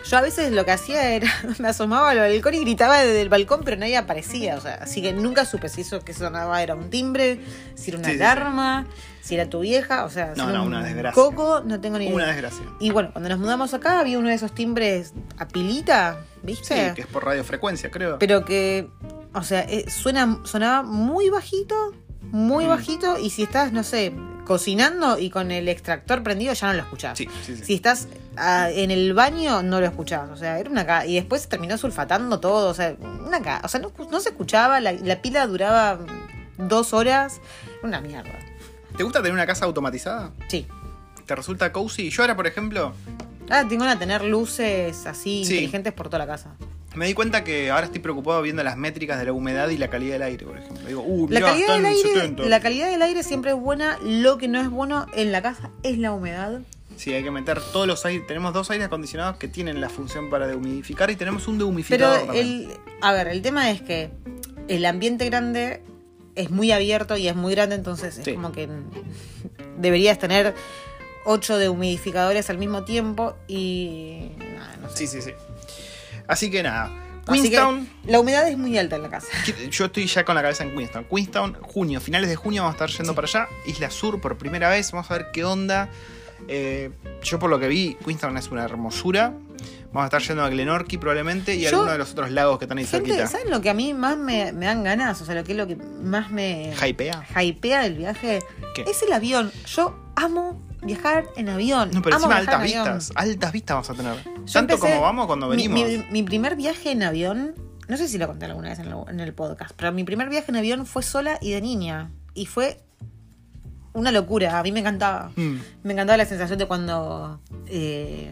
Speaker 2: Yo a veces lo que hacía era, me asomaba al balcón y gritaba desde el balcón, pero nadie aparecía. O sea, así que nunca supe si eso que sonaba era un timbre, si era una
Speaker 1: Sí, sí, sí.
Speaker 2: alarma, si era tu vieja, o sea,
Speaker 1: No, no,
Speaker 2: un
Speaker 1: una desgracia.
Speaker 2: coco, no tengo ni idea.
Speaker 1: Una desgracia.
Speaker 2: Y bueno, cuando nos mudamos acá había uno de esos timbres a pilita, ¿viste?
Speaker 1: Sí, que es por radiofrecuencia, creo.
Speaker 2: Pero que, o sea, eh, suena, sonaba muy bajito muy bajito y si estás, no sé, cocinando y con el extractor prendido ya no lo escuchás.
Speaker 1: Sí, sí, sí.
Speaker 2: Si estás ah, en el baño no lo escuchabas, o sea, era una ca- y después se terminó sulfatando todo, o sea, una ca- o sea, no, no se escuchaba, la, la pila duraba dos horas, una mierda.
Speaker 1: ¿Te gusta tener una casa automatizada?
Speaker 2: Sí.
Speaker 1: ¿Te resulta cozy? Yo ahora, por ejemplo,
Speaker 2: Ahora tengo a tener luces así
Speaker 1: Sí.
Speaker 2: inteligentes por toda la casa.
Speaker 1: Me di cuenta que ahora estoy preocupado viendo las métricas de la humedad y la calidad del aire, por ejemplo. Digo, uh,
Speaker 2: La calidad, del aire,
Speaker 1: 70.
Speaker 2: la calidad del aire siempre es buena, lo que no es bueno en la casa es la humedad.
Speaker 1: Sí, hay que meter todos los aires. Tenemos dos aires acondicionados que tienen la función para dehumidificar y tenemos un
Speaker 2: Pero
Speaker 1: dehumidificador también.
Speaker 2: el, a ver, el tema es que el ambiente grande es muy abierto y es muy grande, entonces es
Speaker 1: Sí.
Speaker 2: como que deberías tener ocho dehumidificadores al mismo tiempo y nada, no sé.
Speaker 1: Sí, sí, sí. Así que nada.
Speaker 2: Que
Speaker 1: Queenstown.
Speaker 2: la humedad es muy alta en la casa.
Speaker 1: Yo estoy ya con la cabeza en Queenstown. Queenstown, junio, finales de junio vamos a estar yendo
Speaker 2: Sí.
Speaker 1: para allá. Isla Sur por primera vez. Vamos a ver qué onda. Eh, yo por lo que vi, Queenstown es una hermosura. Vamos a estar yendo a Glenorchy probablemente y a alguno de los otros lagos que están ahí
Speaker 2: Gente,
Speaker 1: cerquita.
Speaker 2: ¿saben lo que a mí más me, me dan ganas? O sea, lo que es lo que más me
Speaker 1: ¿Hypea?
Speaker 2: hypea del viaje
Speaker 1: ¿Qué?
Speaker 2: es el avión. Yo amo viajar en avión.
Speaker 1: No, pero
Speaker 2: amo
Speaker 1: encima altas vistas. Altas vistas vamos a tener.
Speaker 2: Yo
Speaker 1: Tanto
Speaker 2: empecé-
Speaker 1: como vamos cuando venimos.
Speaker 2: Mi, mi primer viaje en avión, no sé si lo conté alguna vez en, el podcast, pero mi primer viaje en avión fue sola y de niña. Y fue una locura. A mí me encantaba.
Speaker 1: Mm.
Speaker 2: Me encantaba la sensación de cuando eh,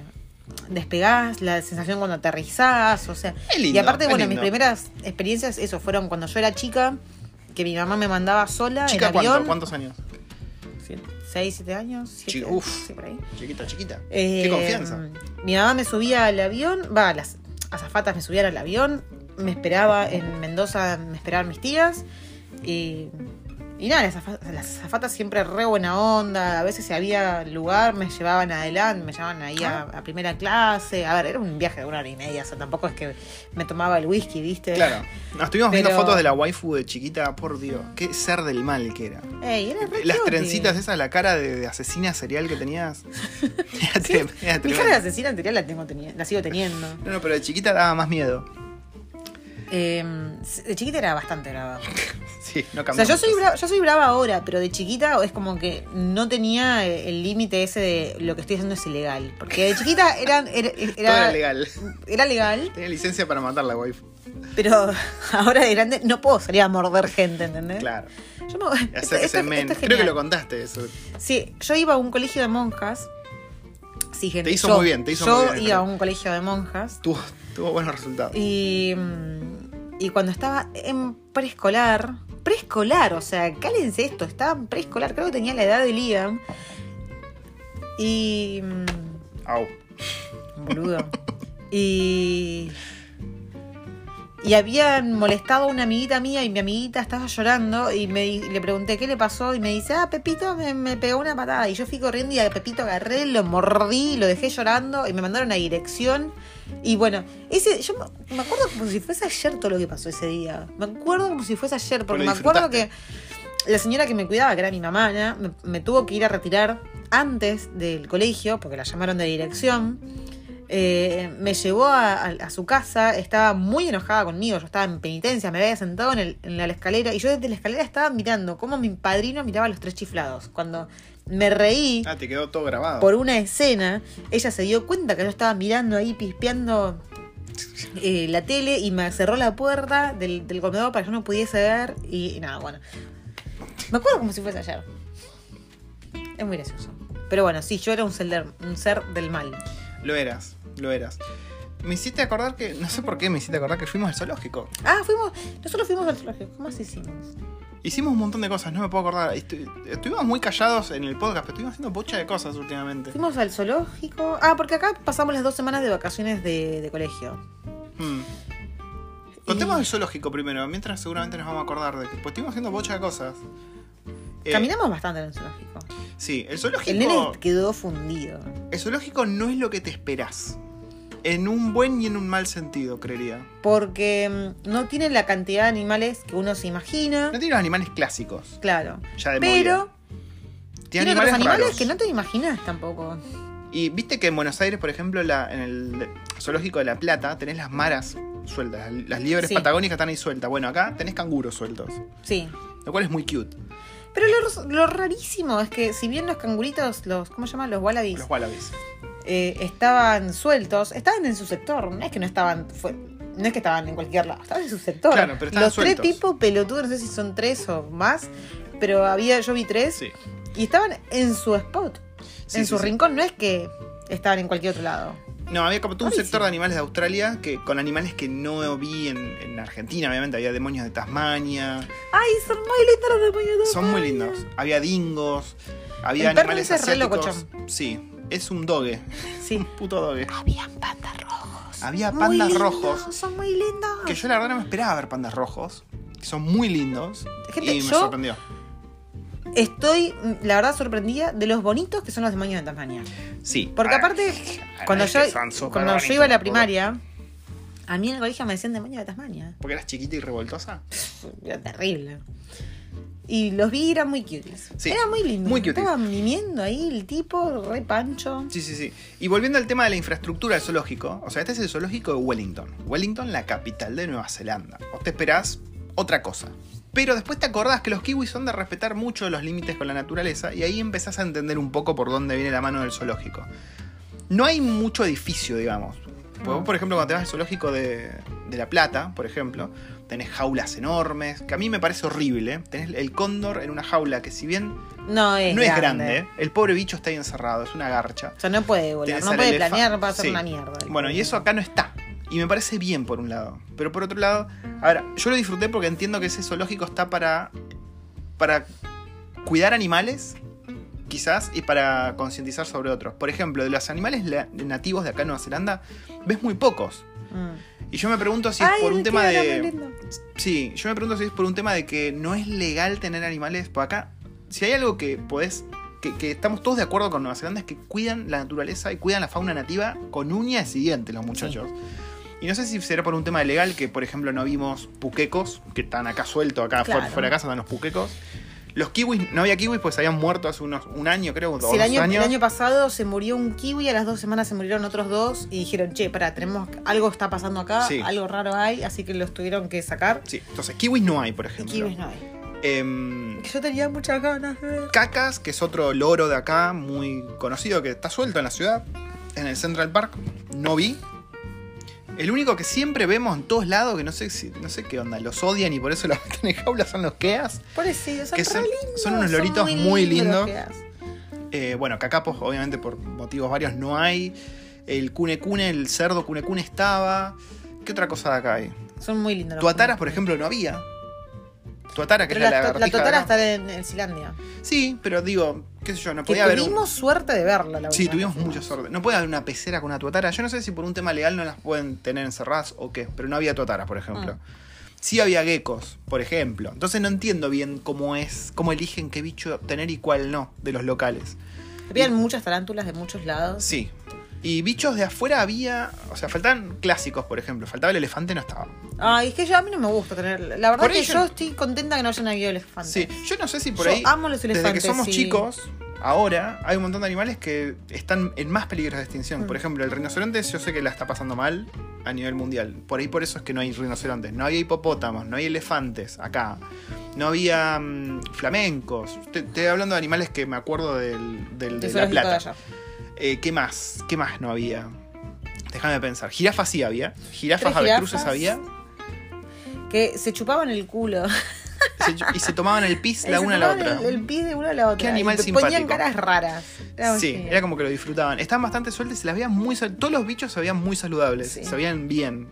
Speaker 2: despegás, la sensación cuando aterrizás, o sea.
Speaker 1: Lindo,
Speaker 2: y aparte, bueno,
Speaker 1: lindo.
Speaker 2: mis primeras experiencias, eso, fueron cuando yo era chica, que mi mamá me mandaba sola
Speaker 1: Chica,
Speaker 2: en
Speaker 1: ¿cuánto?
Speaker 2: avión.
Speaker 1: ¿cuántos años?
Speaker 2: Siete- ¿Seis, siete años? Siete,
Speaker 1: Chica, uf.
Speaker 2: sí, por ahí.
Speaker 1: Chiquita, chiquita.
Speaker 2: Eh,
Speaker 1: Qué confianza.
Speaker 2: Mi mamá me subía al avión, va, las azafatas me subían al avión, me esperaba en Mendoza, me esperaban mis tías y, y nada, las, las azafatas siempre re buena onda, a veces si había lugar me llevaban adelante, me llevaban ahí a, a primera clase, a ver, era un viaje de una hora y media, o sea, tampoco es que me tomaba el whisky, ¿viste?
Speaker 1: Claro. Nos estuvimos viendo
Speaker 2: Pero-
Speaker 1: fotos de la waifu de chiquita, por Dios. Qué ser del mal que era.
Speaker 2: Ey, era re
Speaker 1: Las trencitas esas, la cara de, de asesina serial que tenías. Era
Speaker 2: Sí,
Speaker 1: trem- era
Speaker 2: Mi cara de asesina anterior la, tengo teni- la sigo teniendo.
Speaker 1: No, no, pero de chiquita daba más miedo.
Speaker 2: Eh, de chiquita era bastante brava.
Speaker 1: Sí, no
Speaker 2: O
Speaker 1: cambió.
Speaker 2: sea, yo soy, brava, yo soy brava ahora, pero de chiquita es como que no tenía eh, el límite ese de lo que estoy haciendo es ilegal. Porque de chiquita era, era,
Speaker 1: Todo
Speaker 2: era-
Speaker 1: era legal.
Speaker 2: era legal,
Speaker 1: Tenía licencia para matar la waifu.
Speaker 2: pero ahora de grande no puedo salir a morder gente, ¿entendés?
Speaker 1: Claro.
Speaker 2: Yo me-
Speaker 1: Hacer
Speaker 2: esto-
Speaker 1: ese
Speaker 2: esto-
Speaker 1: men.
Speaker 2: esto es
Speaker 1: Creo que lo contaste eso.
Speaker 2: Sí, yo iba a un colegio de monjas. Sí, gente.
Speaker 1: Te hizo
Speaker 2: yo-
Speaker 1: muy bien, te hizo
Speaker 2: yo
Speaker 1: muy bien,
Speaker 2: iba a un colegio de monjas.
Speaker 1: Tuvo, tuvo buenos resultados.
Speaker 2: Y, mm, y cuando estaba en preescolar, preescolar, o sea, cálense esto, estaba en preescolar, creo que tenía la edad de Liam. Y. mm,
Speaker 1: Au.
Speaker 2: Boludo. Y. Y habían molestado a una amiguita mía y mi amiguita estaba llorando y me di- le pregunté qué le pasó y me dice, ah, Pepito me, me pegó una patada. Y yo fui corriendo y a Pepito agarré, lo mordí, lo dejé llorando y me mandaron a dirección. Y bueno, ese, yo me- acuerdo como si fuese ayer todo lo que pasó ese día. Me acuerdo como si fuese ayer, porque me acuerdo que la señora que me cuidaba, que era mi mamá, ¿no? me, me tuvo que ir a retirar antes del colegio, porque la llamaron de dirección. Eh, me llevó a, a- a su casa, estaba muy enojada conmigo, yo estaba en penitencia, me había sentado en, el- en la escalera y yo desde la escalera estaba mirando cómo mi padrino miraba a los tres chiflados. Cuando me reí
Speaker 1: Ah, te quedó todo grabado.
Speaker 2: por una escena, ella se dio cuenta que yo estaba mirando ahí, pispeando eh, la tele y me cerró la puerta del, del comedor para que yo no pudiese ver y, y nada, bueno. Me acuerdo como si fuese ayer. Es muy gracioso. Pero bueno, sí, yo era un ser, un ser del mal.
Speaker 1: Lo eras, lo eras. Me hiciste acordar que. No sé por qué me hiciste acordar que fuimos al zoológico.
Speaker 2: Ah, fuimos, nosotros fuimos al zoológico. ¿Cómo más hicimos?
Speaker 1: Hicimos un montón de cosas, no me puedo acordar. Estu- estuvimos muy callados en el podcast, pero estuvimos haciendo bocha de cosas últimamente.
Speaker 2: Fuimos al zoológico. Ah, porque acá pasamos las dos semanas de vacaciones de, de colegio.
Speaker 1: Hmm. Contemos
Speaker 2: Y-
Speaker 1: el zoológico primero, mientras seguramente nos vamos a acordar de que pues, estuvimos haciendo bocha de cosas. Eh,
Speaker 2: Caminamos bastante en el zoológico.
Speaker 1: Sí, el zoológico.
Speaker 2: El nene quedó fundido.
Speaker 1: El zoológico no es lo que te esperás. En un buen y en un mal sentido, creería.
Speaker 2: Porque mm, no tiene la cantidad de animales que uno se imagina.
Speaker 1: No tiene los animales clásicos.
Speaker 2: Claro.
Speaker 1: Ya de
Speaker 2: Pero tiene,
Speaker 1: Tiene
Speaker 2: otros
Speaker 1: animales,
Speaker 2: animales
Speaker 1: raros.
Speaker 2: que no te imaginas tampoco.
Speaker 1: Y viste que en Buenos Aires, por ejemplo, la- en el zoológico de La Plata, tenés las maras sueltas. Las liebres
Speaker 2: Sí.
Speaker 1: patagónicas están ahí sueltas. Bueno, acá tenés canguros sueltos.
Speaker 2: Sí.
Speaker 1: Lo cual es muy cute.
Speaker 2: Pero lo, lo rarísimo es que si bien los canguritos, los, ¿cómo se llaman? Los wallabies,
Speaker 1: Los wallabies.
Speaker 2: eh, estaban sueltos, estaban en su sector, no es que no estaban, fue- no es que estaban en cualquier lado, estaban en su sector.
Speaker 1: Claro, pero estaban
Speaker 2: Los tres
Speaker 1: sueltos.
Speaker 2: tipos pelotudos, no sé si son tres o más, pero había, yo vi tres,
Speaker 1: Sí.
Speaker 2: y estaban en su spot,
Speaker 1: Sí,
Speaker 2: en
Speaker 1: sí,
Speaker 2: su rincón, no es que estaban en cualquier otro lado.
Speaker 1: No, había como todo un sector de animales de Australia que con animales que no vi en, en Argentina, obviamente. Había demonios de Tasmania.
Speaker 2: Ay, son muy lindos los demonios.
Speaker 1: Son muy lindos. Había dingos. Había
Speaker 2: El
Speaker 1: animales
Speaker 2: re
Speaker 1: asiáticos. Sí, es un dogue.
Speaker 2: Sí.
Speaker 1: Puto dogue.
Speaker 2: Había pandas rojos.
Speaker 1: Había
Speaker 2: Muy
Speaker 1: pandas rojos.
Speaker 2: Son muy lindos.
Speaker 1: Que yo la verdad no me esperaba ver pandas rojos. Que son muy lindos.
Speaker 2: Gente,
Speaker 1: y me
Speaker 2: yo-
Speaker 1: sorprendió.
Speaker 2: Estoy, la verdad, sorprendida de los bonitos que son los demonios de Tasmania.
Speaker 1: Sí.
Speaker 2: Porque
Speaker 1: Ah,
Speaker 2: aparte, cuando yo, iba a la primaria, a mí en el colegio me decían demonio de Tasmania.
Speaker 1: Porque eras chiquita y revoltosa.
Speaker 2: Era terrible. Y los vi eran muy cuties.
Speaker 1: Sí,
Speaker 2: Era muy lindo.
Speaker 1: muy cuties.
Speaker 2: Estaban mimiendo ahí el tipo, re pancho.
Speaker 1: Sí, sí, sí. Y volviendo al tema de la infraestructura del zoológico, o sea, este es el zoológico de Wellington. Wellington, la capital de Nueva Zelanda. Vos te esperás otra cosa. Pero después te acordás que los kiwis son de respetar mucho los límites con la naturaleza y ahí empezás a entender un poco por dónde viene la mano del zoológico. No hay mucho edificio, digamos. Porque vos, por ejemplo, cuando te vas al zoológico de, de La Plata, por ejemplo, tenés jaulas enormes, que a mí me parece horrible. Tenés el cóndor en una jaula que si bien
Speaker 2: No es
Speaker 1: no es
Speaker 2: grande.
Speaker 1: grande, el pobre bicho está ahí encerrado, es una garcha.
Speaker 2: O sea, no puede volar,
Speaker 1: Tenés
Speaker 2: no puede planear, va a ser
Speaker 1: Sí.
Speaker 2: una mierda.
Speaker 1: Bueno, y eso acá no está. Y me parece bien por un lado. Pero por otro lado, a ver, yo lo disfruté porque entiendo que ese zoológico está para. para cuidar animales, quizás, y para concientizar sobre otros. Por ejemplo, de los animales nativos de acá en Nueva Zelanda, ves muy pocos.
Speaker 2: Mm.
Speaker 1: Y yo me pregunto si es
Speaker 2: Ay,
Speaker 1: por un tema de. Sí, yo me pregunto si es por un tema de que no es legal tener animales. Por acá, si hay algo que podés. Que, que estamos todos de acuerdo con Nueva Zelanda es que cuidan la naturaleza y cuidan la fauna nativa con uñas y dientes los muchachos. Y no sé si será por un tema legal que, por ejemplo, no vimos puquecos, que están acá sueltos, acá
Speaker 2: Claro.
Speaker 1: fuera, de casa están los puquecos. Los kiwis, no había kiwis, pues habían muerto hace unos un año, creo, o
Speaker 2: Sí, el,
Speaker 1: dos
Speaker 2: año,
Speaker 1: años.
Speaker 2: el año pasado se murió un kiwi, a las dos semanas se murieron otros dos y dijeron, che, pará, tenemos, algo está pasando acá,
Speaker 1: Sí.
Speaker 2: algo raro hay, así que los tuvieron que sacar.
Speaker 1: Sí, entonces kiwis no hay, por ejemplo.
Speaker 2: kiwis no hay.
Speaker 1: Em,
Speaker 2: Yo tenía muchas ganas de ver.
Speaker 1: Cacas, que es otro loro de acá, muy conocido, que está suelto en la ciudad, en el Central Park. No vi. El único que siempre vemos en todos lados, que no sé si, no sé qué onda, los odian y por eso los meten en jaulas, son los Keas.
Speaker 2: Pobrecillos, son
Speaker 1: Que son-
Speaker 2: lindos,
Speaker 1: son unos loritos muy lindos. Eh, bueno, cacapos, obviamente por motivos varios, no hay. El cune cune, el cerdo cune cune estaba. ¿Qué otra cosa de acá hay?
Speaker 2: Son muy lindos.
Speaker 1: Tuataras, por ejemplo, no había. Tuatara, que
Speaker 2: Pero
Speaker 1: es la
Speaker 2: la, la
Speaker 1: acá.
Speaker 2: está en, en Silandia.
Speaker 1: Sí, pero digo, qué sé yo, no
Speaker 2: Que
Speaker 1: podía haber un-
Speaker 2: tuvimos suerte de verla, la
Speaker 1: Sí, tuvimos mucha suerte. No puede haber una pecera con una tuatara. Yo no sé si por un tema legal no las pueden tener encerradas o qué, pero no había tuataras, por ejemplo.
Speaker 2: Mm.
Speaker 1: Sí había geckos, por ejemplo. Entonces no entiendo bien cómo es, cómo eligen qué bicho tener y cuál no de los locales.
Speaker 2: Habían muchas tarántulas de muchos lados.
Speaker 1: Sí. Y bichos de afuera había, o sea, faltaban clásicos, por ejemplo. Faltaba el elefante, no estaba.
Speaker 2: Ay, es que yo a mí no me gusta tener. La verdad
Speaker 1: Por
Speaker 2: que yo estoy contenta que no hayan habido elefantes.
Speaker 1: Sí, yo no sé si por
Speaker 2: Yo
Speaker 1: ahí,
Speaker 2: amo los
Speaker 1: desde que
Speaker 2: elefantes,
Speaker 1: somos
Speaker 2: sí.
Speaker 1: chicos, ahora hay un montón de animales que están en más peligro de extinción.
Speaker 2: Mm.
Speaker 1: Por ejemplo, el rinoceronte yo sé que la está pasando mal a nivel mundial. Por ahí por eso es que no hay rinocerontes. No había hipopótamos, no hay elefantes acá. No había mm, flamencos. Te- Estoy hablando de animales que me acuerdo del, del- de La
Speaker 2: zoológico de
Speaker 1: Plata.
Speaker 2: allá.
Speaker 1: Eh, ¿Qué más? ¿Qué más no había? Déjame pensar. Jirafas sí había. Jirafas, avestruces
Speaker 2: jirafas.
Speaker 1: había.
Speaker 2: Que se chupaban el culo.
Speaker 1: Se- y se tomaban el pis la una a la otra.
Speaker 2: El, el pis de una a la otra.
Speaker 1: Qué animal
Speaker 2: y te Ponían
Speaker 1: simpático.
Speaker 2: caras raras. Era
Speaker 1: Sí,
Speaker 2: genial.
Speaker 1: era como que lo disfrutaban. Estaban bastante sueltos se las veían muy Todos los bichos se veían muy saludables,
Speaker 2: Sí.
Speaker 1: se veían bien.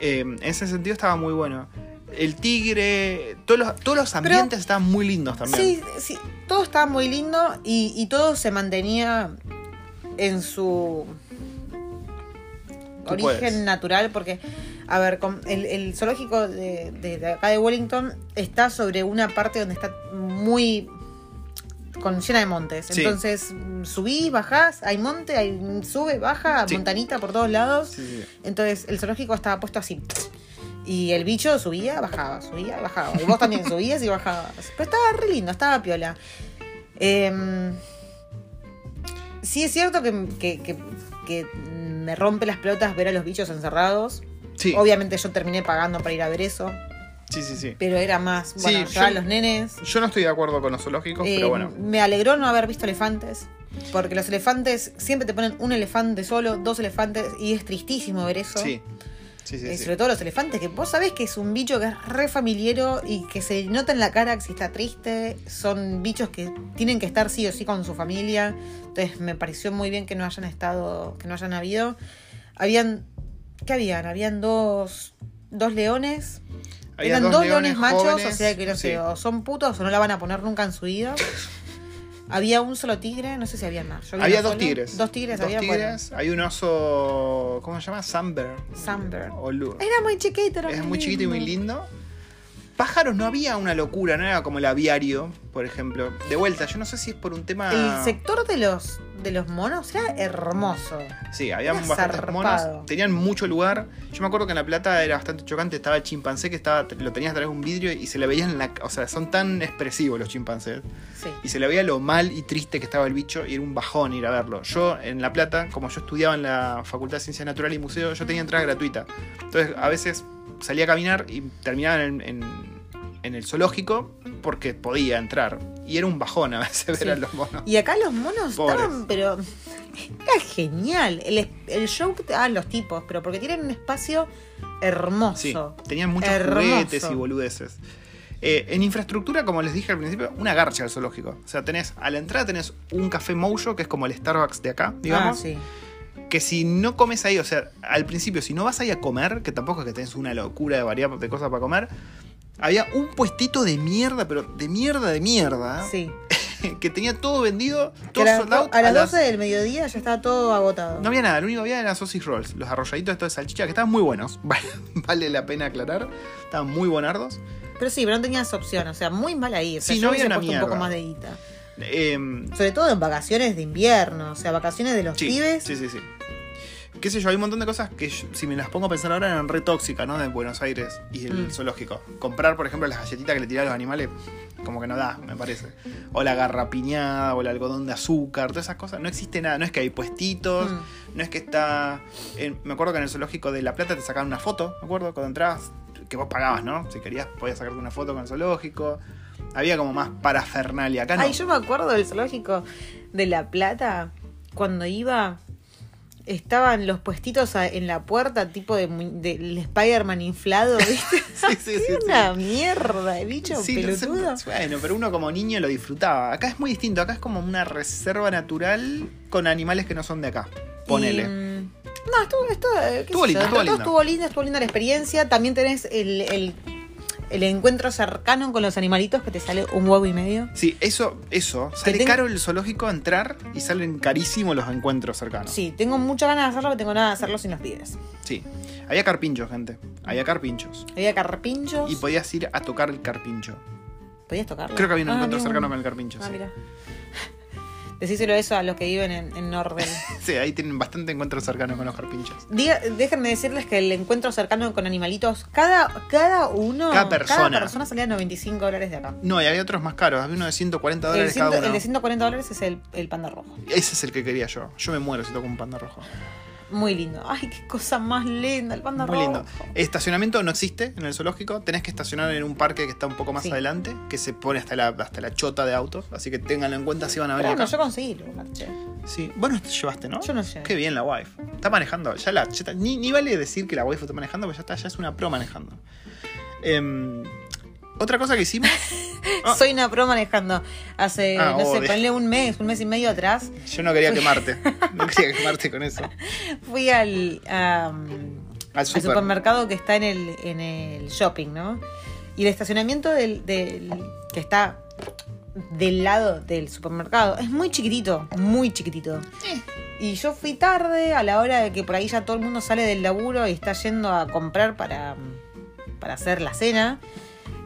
Speaker 1: Eh, en ese sentido estaba muy bueno. El tigre, todos los, todos los ambientes estaban muy lindos también.
Speaker 2: Sí, sí, todo estaba muy lindo y, y todo se mantenía en su
Speaker 1: Tú
Speaker 2: origen
Speaker 1: puedes.
Speaker 2: natural porque, a ver, el, el zoológico de, de- de acá de Wellington está sobre una parte donde está muy con llena de montes.
Speaker 1: Sí.
Speaker 2: Entonces subís, bajás, hay monte, hay sube, baja,
Speaker 1: Sí.
Speaker 2: montanita por todos lados.
Speaker 1: Sí.
Speaker 2: Entonces el zoológico estaba puesto así. Y el bicho subía, bajaba, subía, bajaba. Y vos también subías y bajabas. Pero estaba re lindo, estaba piola. Em, sí es cierto que, que- que- que me rompe las pelotas ver a los bichos encerrados.
Speaker 1: Sí.
Speaker 2: Obviamente yo terminé pagando para ir a ver eso.
Speaker 1: Sí, sí, sí.
Speaker 2: pero era más,
Speaker 1: Sí,
Speaker 2: bueno,
Speaker 1: yo-
Speaker 2: llevar a los nenes.
Speaker 1: Yo no estoy de acuerdo con los zoológicos,
Speaker 2: Eh,
Speaker 1: pero bueno.
Speaker 2: Me alegró no haber visto elefantes. Porque los elefantes siempre te ponen un elefante solo, dos elefantes, y es tristísimo ver eso.
Speaker 1: Sí. Sí, sí,
Speaker 2: Eh,
Speaker 1: sí.
Speaker 2: Sobre todo los elefantes, que vos sabés que es un bicho que es re familiero y que se nota en la cara que si está triste. Son bichos que tienen que estar sí o sí con su familia. Entonces me pareció muy bien que no hayan estado, que no hayan habido. Habían, ¿qué habían? Habían dos, dos leones.
Speaker 1: Había
Speaker 2: Eran dos, leones, machos,
Speaker 1: jóvenes,
Speaker 2: o sea que no sé, o son putos o no la van a poner nunca en su vida. había un solo tigre, no sé si había más. Yo
Speaker 1: Había dos
Speaker 2: solo.
Speaker 1: tigres.
Speaker 2: Dos tigres,
Speaker 1: Dos
Speaker 2: había
Speaker 1: tigres. Hay un oso. ¿Cómo se llama? O Lu-
Speaker 2: Era muy chiquito, era
Speaker 1: Es
Speaker 2: muy
Speaker 1: muy chiquito y muy
Speaker 2: lindo.
Speaker 1: Pájaros no había una locura, no era como el aviario, por ejemplo. De vuelta, yo no sé si es por un tema.
Speaker 2: El sector de los de los monos era hermoso.
Speaker 1: Sí, había
Speaker 2: Era
Speaker 1: bastantes
Speaker 2: zarpado.
Speaker 1: monos. Tenían mucho lugar. Yo me acuerdo que en La Plata era bastante chocante. Estaba el chimpancé que estaba, lo tenías a través de un vidrio y se le veían en la. O sea, son tan expresivos los chimpancés.
Speaker 2: Sí.
Speaker 1: Y se le veía lo mal y triste que estaba el bicho y era un bajón ir a verlo. Yo en La Plata, como yo estudiaba en la Facultad de Ciencias Naturales y Museo, yo tenía entrada gratuita. Entonces a veces salía a caminar y terminaba en, en- en el zoológico porque podía entrar. Y era un bajón a veces ver
Speaker 2: Sí.
Speaker 1: a los monos.
Speaker 2: Y acá los monos
Speaker 1: Pobres.
Speaker 2: estaban, pero era genial. El, el show que te daban los tipos, pero porque tienen un espacio hermoso.
Speaker 1: Sí, tenían muchos
Speaker 2: Hermoso.
Speaker 1: juguetes y boludeces. Eh, en infraestructura, como les dije al principio, una garcha al zoológico. O sea, tenés, a la entrada tenés un café Mojo, que es como el Starbucks de acá, digamos.
Speaker 2: Ah, sí.
Speaker 1: que si no comes ahí, o sea, al principio, si no vas ahí a comer, que tampoco es que tenés una locura de variedad de cosas para comer, había un puestito de mierda, pero de mierda de mierda,
Speaker 2: Sí.
Speaker 1: que tenía todo vendido, todo
Speaker 2: a, las
Speaker 1: sold
Speaker 2: do-
Speaker 1: out
Speaker 2: a las
Speaker 1: las-
Speaker 2: 12 del mediodía ya estaba todo agotado.
Speaker 1: No había nada, lo único que había eran sausage rolls, los arrolladitos estos de salchicha, que estaban muy buenos, vale, vale la pena aclarar, estaban muy buenardos.
Speaker 2: Pero sí, pero no tenías opción. O sea, muy mal ahí. O sea,
Speaker 1: Sí, no había una
Speaker 2: puesto un poco
Speaker 1: mierda.
Speaker 2: más de guita.
Speaker 1: Em,
Speaker 2: Sobre todo en vacaciones de invierno. O sea, vacaciones de los
Speaker 1: sí,
Speaker 2: pibes.
Speaker 1: sí, sí, sí. Qué sé yo, hay un montón de cosas que yo- si me las pongo a pensar ahora eran re tóxicas, ¿no? De Buenos Aires y el
Speaker 2: Mm.
Speaker 1: zoológico. Comprar, por ejemplo, las galletitas que le tiran a los animales, como que no da, me parece. O la garrapiñada, o el algodón de azúcar, todas esas cosas. No existe nada, no es que hay puestitos,
Speaker 2: Mm.
Speaker 1: no es que está... en- me acuerdo que en el zoológico de La Plata te sacaban una foto, me acuerdo, cuando entrabas, que vos pagabas, ¿no? Si querías podías sacarte una foto con el zoológico. Había como más parafernalia. Acá no.
Speaker 2: Ay, yo me acuerdo del zoológico de La Plata. Cuando iba, estaban los puestitos en la puerta, tipo de, mu- del Spider-Man inflado, ¿viste?
Speaker 1: Sí, sí, sí,
Speaker 2: Era
Speaker 1: sí.
Speaker 2: una mierda de bicho
Speaker 1: Sí, lo
Speaker 2: pelotudo.
Speaker 1: bueno, pero uno como niño lo disfrutaba. Acá es muy distinto, acá es como una reserva natural con animales que no son de acá. Ponele.
Speaker 2: Y, mm, no, estuvo, estuvo, qué
Speaker 1: Estuvo lindo, estuvo
Speaker 2: todo
Speaker 1: lindo.
Speaker 2: estuvo linda, estuvo linda la experiencia. También tenés el, el, el encuentro cercano con los animalitos que te sale un huevo y medio.
Speaker 1: Sí, eso, eso. Sale
Speaker 2: tengo-
Speaker 1: caro el zoológico entrar y salen carísimos los encuentros cercanos.
Speaker 2: Sí, tengo muchas ganas de hacerlo, pero tengo nada de hacerlo sin los pibes.
Speaker 1: Sí. Había carpinchos, gente. Había carpinchos.
Speaker 2: Había carpinchos.
Speaker 1: Y podías ir a tocar el carpincho.
Speaker 2: ¿Podías tocarlo?
Speaker 1: Creo que había un
Speaker 2: Ah,
Speaker 1: encuentro cercano con el carpincho.
Speaker 2: Ah,
Speaker 1: sí.
Speaker 2: mira. Decíselo eso a los que viven en, en Norden.
Speaker 1: Sí, ahí tienen bastante encuentros cercanos con los carpinchos.
Speaker 2: Diga- déjenme decirles que el encuentro cercano con animalitos, cada, cada uno,
Speaker 1: Cada persona.
Speaker 2: persona salía 95 dólares de acá.
Speaker 1: No, y había otros más caros. Había uno de 140
Speaker 2: El,
Speaker 1: dólares
Speaker 2: ciento-
Speaker 1: cada uno.
Speaker 2: el de 140 dólares es el, el panda rojo.
Speaker 1: Ese es el que quería yo. Yo me muero si toco un panda rojo.
Speaker 2: Muy lindo. Ay, qué cosa más linda, el panda
Speaker 1: Muy
Speaker 2: rojo.
Speaker 1: lindo. Estacionamiento no existe en el zoológico. Tenés que estacionar en un parque que está un poco más
Speaker 2: Sí.
Speaker 1: adelante, que se pone hasta la, hasta la chota de autos. Así que ténganlo en cuenta si van a venir
Speaker 2: bueno,
Speaker 1: acá.
Speaker 2: yo conseguí lugar, che.
Speaker 1: Sí. Vos no te llevaste, ¿no?
Speaker 2: Yo no sé.
Speaker 1: Qué bien la wife. Está manejando. Ya la, ya está- ni, ni vale decir que la wife está manejando, porque ya está, ya es una pro manejando. Em, otra cosa que hicimos. Ah.
Speaker 2: Soy una pro manejando. Hace,
Speaker 1: Ah,
Speaker 2: no sé, ponle un mes, un mes y medio atrás,
Speaker 1: Yo no quería quemarte. No quería quemarte con eso.
Speaker 2: fui al, supermercado que está en el, en el shopping, ¿no? Y el estacionamiento del, del- que está del lado del supermercado es muy chiquitito, muy chiquitito.
Speaker 1: Eh.
Speaker 2: Y yo fui tarde, a la hora de que por ahí ya todo el mundo sale del laburo y está yendo a comprar para, para hacer la cena.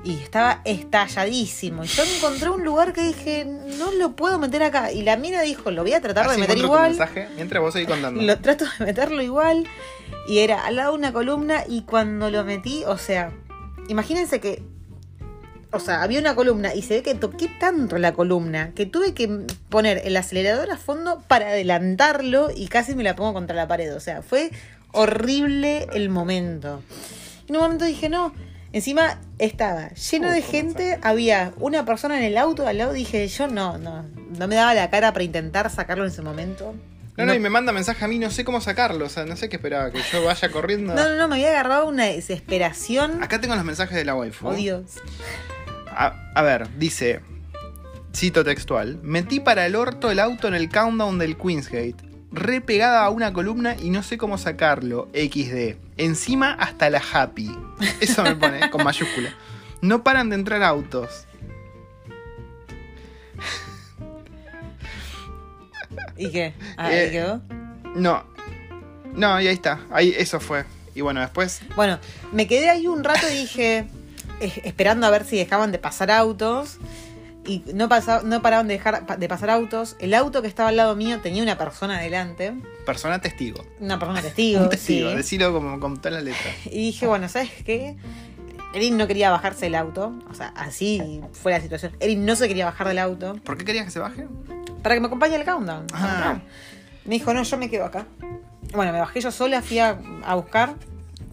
Speaker 2: Y estaba estalladísimo. Y yo encontré un lugar que dije, no lo puedo meter acá. Y la mina dijo, lo voy a tratar de meter
Speaker 1: tu
Speaker 2: igual.
Speaker 1: mensaje mientras vos seguís contando.
Speaker 2: Lo trato de meterlo igual. Y era al lado de una columna. Y cuando lo metí, o sea, imagínense que. O sea, había una columna y se ve que toqué tanto la columna que tuve que poner el acelerador a fondo para adelantarlo y casi me la pongo contra la pared. O sea, fue horrible el momento. Y en un momento dije, no, Encima estaba lleno de gente, había una persona en el auto al lado, dije, yo no, no, no me daba la cara para intentar sacarlo en ese momento.
Speaker 1: No, no, y me manda mensaje a mí, no sé cómo sacarlo, o sea, no sé qué esperaba, que yo vaya corriendo.
Speaker 2: no, no, no, me había agarrado una desesperación.
Speaker 1: Acá tengo los mensajes de la waifu.
Speaker 2: Oh, Dios.
Speaker 1: A, a ver, dice, cito textual, metí para el orto el auto en el countdown del Queensgate, re pegada a una columna y no sé cómo sacarlo, XD. Encima hasta la happy. Eso me pone, con mayúscula. No paran de entrar autos.
Speaker 2: ¿Y qué? Ah, ¿Ahí
Speaker 1: Eh,
Speaker 2: quedó?
Speaker 1: No, no, y ahí está, ahí eso fue. Y bueno, después,
Speaker 2: Bueno, me quedé ahí un rato y dije, es- esperando a ver si dejaban de pasar autos. Y no, pasa- no paraban de, dejar, de pasar autos. El auto que estaba al lado mío tenía una persona adelante.
Speaker 1: persona testigo.
Speaker 2: Una persona testigo.
Speaker 1: Un testigo,
Speaker 2: sí.
Speaker 1: decilo como con toda la letra.
Speaker 2: Y dije, bueno, ¿sabes qué? Erin no quería bajarse del auto. O sea, así fue la situación. Erin no se quería bajar del auto.
Speaker 1: ¿Por qué querías que se baje?
Speaker 2: Para que me acompañe al countdown.
Speaker 1: Ah.
Speaker 2: comprar. Me dijo, no, yo me quedo acá. Bueno, me bajé yo sola, fui a, a buscar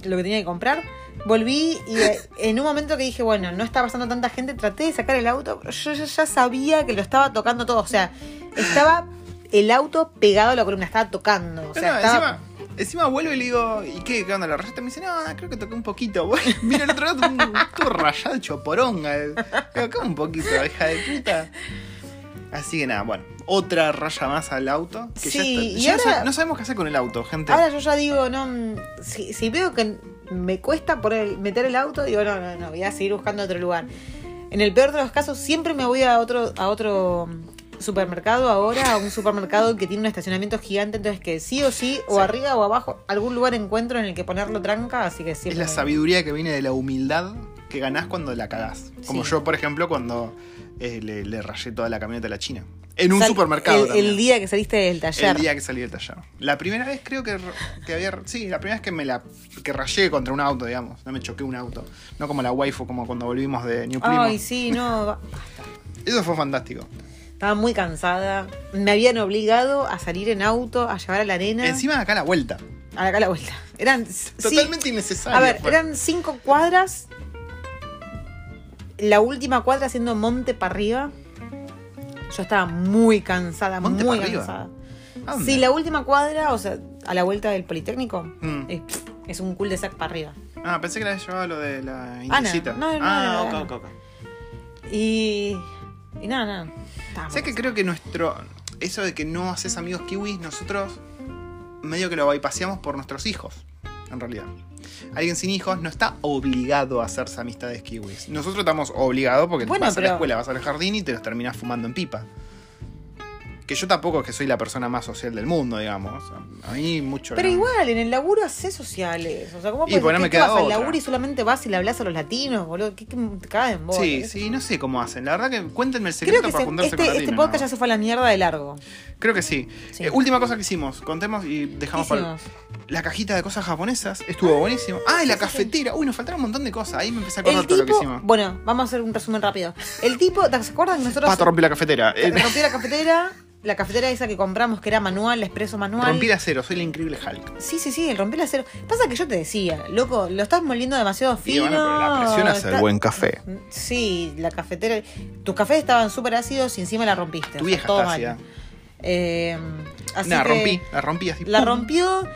Speaker 2: lo que tenía que comprar. Volví y eh, en un momento que dije, bueno, no está pasando tanta gente, traté de sacar el auto, pero yo ya- ya sabía que lo estaba tocando todo. O sea, estaba el auto pegado a la columna, estaba tocando. O sea,
Speaker 1: No,
Speaker 2: estaba...
Speaker 1: encima, encima vuelvo y le digo, ¿y qué? ¿Qué onda? ¿La rayaste? Me dice, no, creo que toqué un poquito. Mira el otro lado, un- todo rayado, hecho poronga. Digo, ¿cómo un poquito, hija de puta? Así que nada, bueno, otra raya más al auto. Que ya
Speaker 2: Sí,
Speaker 1: está-
Speaker 2: y
Speaker 1: ya no
Speaker 2: ahora-
Speaker 1: no sabemos qué hacer con el auto, gente.
Speaker 2: Ahora yo ya digo, no, mm, si, si veo que me cuesta por el- meter el auto, digo, no, no, no, voy a seguir buscando otro lugar. En el peor de los casos, siempre me voy a otro, a otro mm, supermercado ahora, a un supermercado que tiene un estacionamiento gigante, entonces que sí o sí, o
Speaker 1: Sí.
Speaker 2: arriba o abajo, algún lugar encuentro en el que ponerlo tranca, así que
Speaker 1: es
Speaker 2: siempre.
Speaker 1: la sabiduría que viene de la humildad que ganás cuando la cagás. Como
Speaker 2: Sí.
Speaker 1: yo, por ejemplo, cuando eh, le, le rayé toda la camioneta a la China. En un
Speaker 2: Sal-
Speaker 1: supermercado.
Speaker 2: El,
Speaker 1: también.
Speaker 2: el día que saliste del taller.
Speaker 1: El día que salí del taller. La primera vez creo que, que había. Sí, la primera vez que me la. que rayé contra un auto, digamos. No me choqué un auto. No como la waifu, como cuando volvimos de New Primo.
Speaker 2: Ay, sí, no.
Speaker 1: Eso fue fantástico.
Speaker 2: Estaba muy cansada. Me habían obligado a salir en auto, a llevar a la nena.
Speaker 1: Encima de acá la vuelta.
Speaker 2: A acá la vuelta. Eran. sí,
Speaker 1: Totalmente innecesario.
Speaker 2: A ver,
Speaker 1: fue.
Speaker 2: eran cinco cuadras. La última cuadra haciendo monte para arriba. Yo estaba muy cansada,
Speaker 1: ¿Monte
Speaker 2: muy cansada. Sí, la última cuadra, o sea, a la vuelta del Politécnico,
Speaker 1: Mm.
Speaker 2: es, es un cul de sac para arriba.
Speaker 1: Ah, pensé que la había llevado lo de la
Speaker 2: Ana.
Speaker 1: indicita.
Speaker 2: No, no,
Speaker 1: ah,
Speaker 2: no, no,
Speaker 1: ok, ok, ok.
Speaker 2: Y. Y nada, nada. Estaba
Speaker 1: ¿Sabes que creo que nuestro. Eso de que no haces amigos kiwis, nosotros medio que lo bypaseamos por nuestros hijos, en realidad. Alguien sin hijos no está obligado a hacerse amistades kiwis. Nosotros estamos obligados porque
Speaker 2: Bueno,
Speaker 1: vas a la escuela, vas al jardín y te los terminás fumando en pipa. Que yo tampoco es que soy la persona más social del mundo, digamos. A mí mucho.
Speaker 2: Pero
Speaker 1: no.
Speaker 2: igual, en el laburo haces sociales. O sea, ¿cómo puedes
Speaker 1: bueno,
Speaker 2: ¿qué
Speaker 1: me
Speaker 2: te
Speaker 1: queda
Speaker 2: vas al
Speaker 1: otra.
Speaker 2: laburo y solamente vas y le hablas a los latinos, boludo? ¿Qué, qué te caen vos?
Speaker 1: Sí, sí, no sé cómo hacen. La verdad que cuéntenme el secreto
Speaker 2: Creo que
Speaker 1: para
Speaker 2: se-
Speaker 1: juntarse
Speaker 2: este,
Speaker 1: con
Speaker 2: este
Speaker 1: latinos,
Speaker 2: podcast
Speaker 1: ¿no?
Speaker 2: ya se fue a la mierda de largo.
Speaker 1: Creo que sí.
Speaker 2: Sí.
Speaker 1: Eh, última cosa que hicimos, contemos y dejamos
Speaker 2: ¿Qué
Speaker 1: para. La cajita de cosas japonesas estuvo buenísimo. Ah, y la cafetera. Uy, nos faltaron un montón de cosas. Ahí me empecé a acordar
Speaker 2: El
Speaker 1: todo lo que hicimos.
Speaker 2: bueno, vamos a hacer un resumen rápido. El tipo, ¿te acuerdas que nosotros
Speaker 1: Pato rompió la cafetera. Eh,
Speaker 2: rompí la cafetera? La cafetera esa que compramos, que era manual, expreso manual.
Speaker 1: rompí la cero, soy la increíble Hulk.
Speaker 2: Sí, sí, sí, el rompí el acero. Pasa que yo te decía, loco, lo estás moliendo demasiado
Speaker 1: Y
Speaker 2: fino.
Speaker 1: bueno, pero la presión hace el
Speaker 2: está-
Speaker 1: buen café.
Speaker 2: Sí, la cafetera. Tus cafés estaban súper ácidos y encima la rompiste.
Speaker 1: Tu vieja
Speaker 2: todo
Speaker 1: está
Speaker 2: mal. Eh, así que
Speaker 1: rompí, la rompí así.
Speaker 2: La
Speaker 1: ¡pum!
Speaker 2: rompió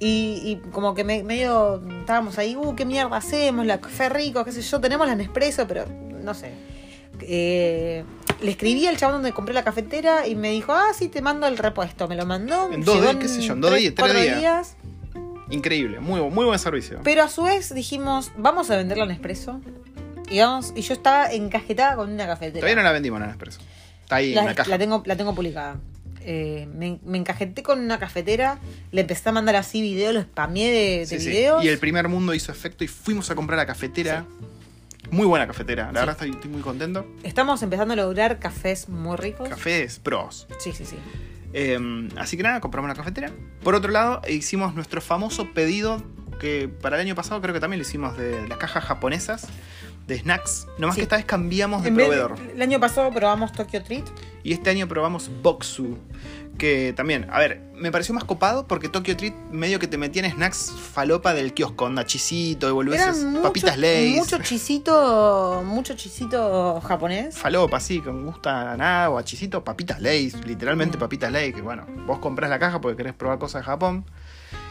Speaker 2: y, y como que me- medio estábamos ahí, uh, qué mierda hacemos, la café rico, qué sé yo, tenemos la Nespresso, pero no sé. Eh, le escribí al chabón donde compré la cafetera y me dijo, ah, sí, te mando el repuesto. Me lo mandó.
Speaker 1: En dos días, qué sé yo, en dos días, tres
Speaker 2: cuatro
Speaker 1: días. Increíble, muy, muy buen servicio.
Speaker 2: Pero a su vez dijimos, vamos a venderla en Nespresso. Y, vamos, y yo estaba encajetada con una cafetera.
Speaker 1: Todavía no la vendimos en el expreso. Está ahí en
Speaker 2: la,
Speaker 1: la caja.
Speaker 2: la tengo, la tengo publicada. Eh, me, me encajeté con una cafetera, le empecé a mandar así videos, lo spameé de, de
Speaker 1: Sí, sí.
Speaker 2: videos.
Speaker 1: Y el primer mundo hizo efecto y fuimos a comprar la cafetera. Muy buena cafetera, la verdad estoy, estoy muy contento.
Speaker 2: Estamos empezando a lograr cafés muy ricos.
Speaker 1: Cafés pros.
Speaker 2: Sí, sí, sí.
Speaker 1: Eh, así que nada, compramos la cafetera. Por otro lado, hicimos nuestro famoso pedido que para el año pasado creo que también lo hicimos de las cajas japonesas de snacks. Nomás
Speaker 2: Sí.
Speaker 1: que esta vez cambiamos de
Speaker 2: En vez-
Speaker 1: proveedor.
Speaker 2: el año pasado probamos Tokyo Treat.
Speaker 1: Y este año probamos Boxu. Que también, a ver, me pareció más copado porque Tokyo Treat medio que te metían snacks falopa del kiosco, onda chisito, y boludeces,
Speaker 2: mucho-
Speaker 1: papitas Lay's.
Speaker 2: Mucho chisito, mucho chisito japonés.
Speaker 1: Falopa, sí, con gusta a nada o a chisito, papitas Lay's, literalmente
Speaker 2: Mm.
Speaker 1: papitas Lay's, que bueno, vos comprás la caja porque querés probar cosas de Japón.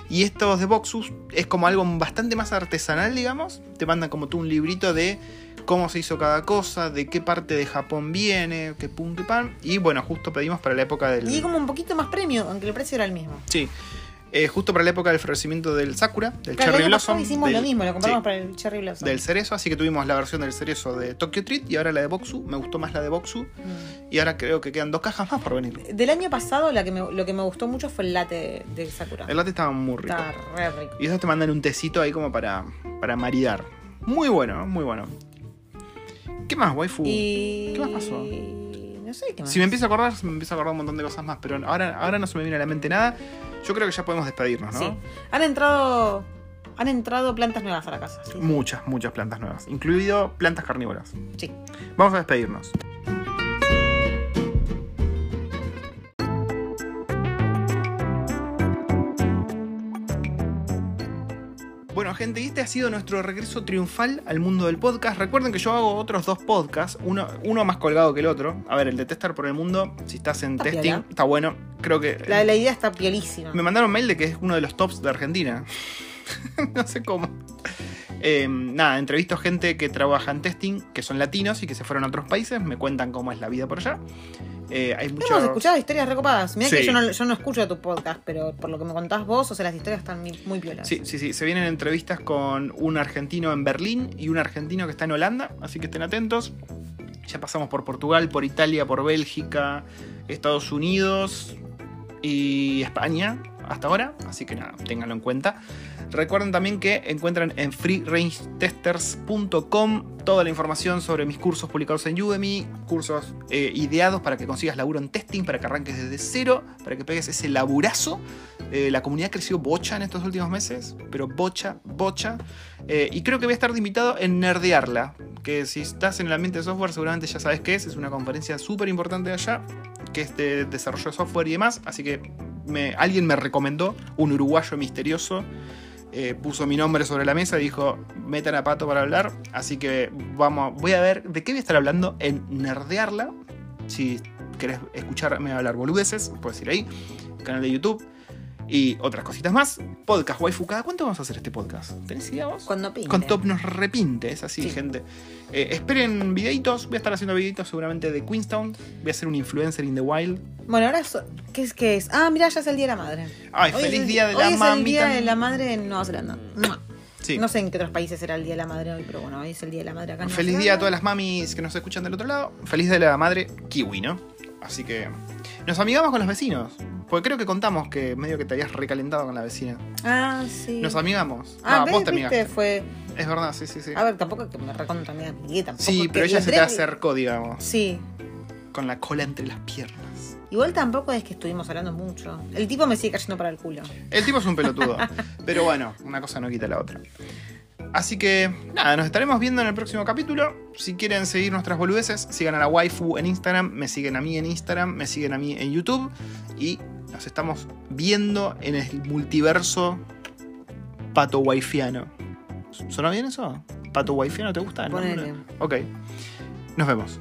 Speaker 1: Y estos de Boxus es como algo bastante más artesanal, digamos. Te mandan como tú un librito de cómo se hizo cada cosa, de qué parte de Japón viene, qué pum, qué pan. Y bueno, justo pedimos para la época del...
Speaker 2: Y como un poquito más premio, aunque el precio era el mismo.
Speaker 1: Sí, eh, justo para la época del florecimiento del Sakura, del
Speaker 2: Claro, el
Speaker 1: Cherry
Speaker 2: pasado
Speaker 1: Blossom.
Speaker 2: hicimos
Speaker 1: del-
Speaker 2: lo mismo, lo compramos
Speaker 1: sí,
Speaker 2: para el Cherry Blossom.
Speaker 1: del cerezo, así que tuvimos la versión del cerezo de Tokyo Treat y ahora la de Boxu. Me gustó más la de Boxu.
Speaker 2: Mm.
Speaker 1: Y ahora creo que quedan dos cajas más por venir.
Speaker 2: Del año pasado la que me- lo que me gustó mucho fue el latte de, de Sakura.
Speaker 1: El latte estaba muy rico.
Speaker 2: Está re rico.
Speaker 1: Y esos te mandan un tecito ahí como para, para maridar. Muy bueno, muy bueno. ¿Qué más, waifu?
Speaker 2: Y...
Speaker 1: ¿Qué más pasó?
Speaker 2: No sé qué más.
Speaker 1: Si me empiezo a acordar, me empiezo a acordar un montón de cosas más, pero ahora, ahora no se me viene a la mente nada. Yo creo que ya podemos despedirnos, ¿no?
Speaker 2: Sí. Han entrado... Han entrado plantas nuevas a la casa. Sí.
Speaker 1: Muchas, muchas plantas nuevas, incluido plantas carnívoras.
Speaker 2: Sí.
Speaker 1: Vamos a despedirnos. Gente, y este ha sido nuestro regreso triunfal al mundo del podcast. Recuerden que yo hago otros dos podcasts, uno, uno más colgado que el otro. A ver, el de Testar por el Mundo, si estás en
Speaker 2: Está
Speaker 1: testing,
Speaker 2: piola.
Speaker 1: está bueno. Creo que.
Speaker 2: La, la idea está piolísima.
Speaker 1: Me mandaron mail de que es uno de los tops de Argentina. no sé cómo. Eh, nada, entrevisto gente que trabaja en testing, que son latinos y que se fueron a otros países, me cuentan cómo es la vida por allá. Eh, hay mucho...
Speaker 2: Hemos escuchado historias recopadas. Mira
Speaker 1: Sí.
Speaker 2: que yo no, yo no escucho tu podcast, pero por lo que me contás vos, o sea, las historias están muy, piolas.
Speaker 1: Sí, sí, sí, se vienen entrevistas con un argentino en Berlín y un argentino que está en Holanda, así que estén atentos. Ya pasamos por Portugal, por Italia, por Bélgica, Estados Unidos y España hasta ahora, así que nada, ténganlo en cuenta. Recuerden también que encuentran en freerangetesters.com toda la información sobre mis cursos publicados en Udemy, cursos eh, ideados para que consigas laburo en testing, para que arranques desde cero, para que pegues ese laburazo. Eh, la comunidad creció bocha en estos últimos meses, pero bocha, bocha. Eh, y creo que voy a estar de invitado en Nerdearla, que si estás en el ambiente de software seguramente ya sabes qué es, es una conferencia súper importante allá, que es de desarrollo de software y demás, así que alguien me recomendó, un uruguayo misterioso, eh, puso mi nombre sobre la mesa y dijo, metan a Pato para hablar, así que vamos, voy a ver de qué voy a estar hablando en Nerdearla, si querés escucharme hablar boludeces, puedes ir ahí, canal de YouTube. Y otras cositas más. Podcast Waifu. ¿Cada cuánto vamos a hacer este podcast? ¿Tenés idea vos?
Speaker 2: Cuando pinte.
Speaker 1: Con Top nos repinte, es así,
Speaker 2: Sí.
Speaker 1: gente. Eh, esperen videitos, voy a estar haciendo videitos seguramente de Queenstown. Voy a ser un influencer in the wild.
Speaker 2: Bueno, ahora, so- ¿qué es que es? Ah, mira, ya es el Día de la Madre.
Speaker 1: Ay,
Speaker 2: Hoy
Speaker 1: feliz
Speaker 2: el-
Speaker 1: día de
Speaker 2: hoy
Speaker 1: la
Speaker 2: es el. Día de la Madre en Nueva Zelanda.
Speaker 1: Sí.
Speaker 2: No sé en qué otros países será el Día de la Madre hoy, pero bueno, hoy es el Día de la Madre acá en Nueva
Speaker 1: Feliz día a todas las mamis que nos escuchan del otro lado. Feliz de la madre kiwi, ¿no? Así que nos amigamos con los vecinos. Porque creo que contamos que medio que te habías recalentado con la vecina.
Speaker 2: Ah, sí.
Speaker 1: Nos amigamos.
Speaker 2: Ah,
Speaker 1: no,
Speaker 2: ¿ves?
Speaker 1: vos te amigaste.
Speaker 2: Fue...
Speaker 1: Es verdad, sí, sí, sí.
Speaker 2: A ver, tampoco es que me recontra mi tampoco
Speaker 1: Sí, pero ella se te acercó, digamos.
Speaker 2: Sí.
Speaker 1: Con la cola entre las piernas.
Speaker 2: Igual tampoco es que estuvimos hablando mucho. El tipo me sigue cayendo para el culo.
Speaker 1: El tipo es un pelotudo. pero bueno, una cosa no quita la otra. Así que nada, nos estaremos viendo en el próximo capítulo. Si quieren seguir nuestras boludeces, sigan a la waifu en Instagram, me siguen a mí en Instagram, me siguen a mí en YouTube y nos estamos viendo en el multiverso pato waifiano. ¿Sonó bien eso? ¿Pato waifiano te gusta? el nombre?
Speaker 2: Ponele.
Speaker 1: Ok. Nos vemos.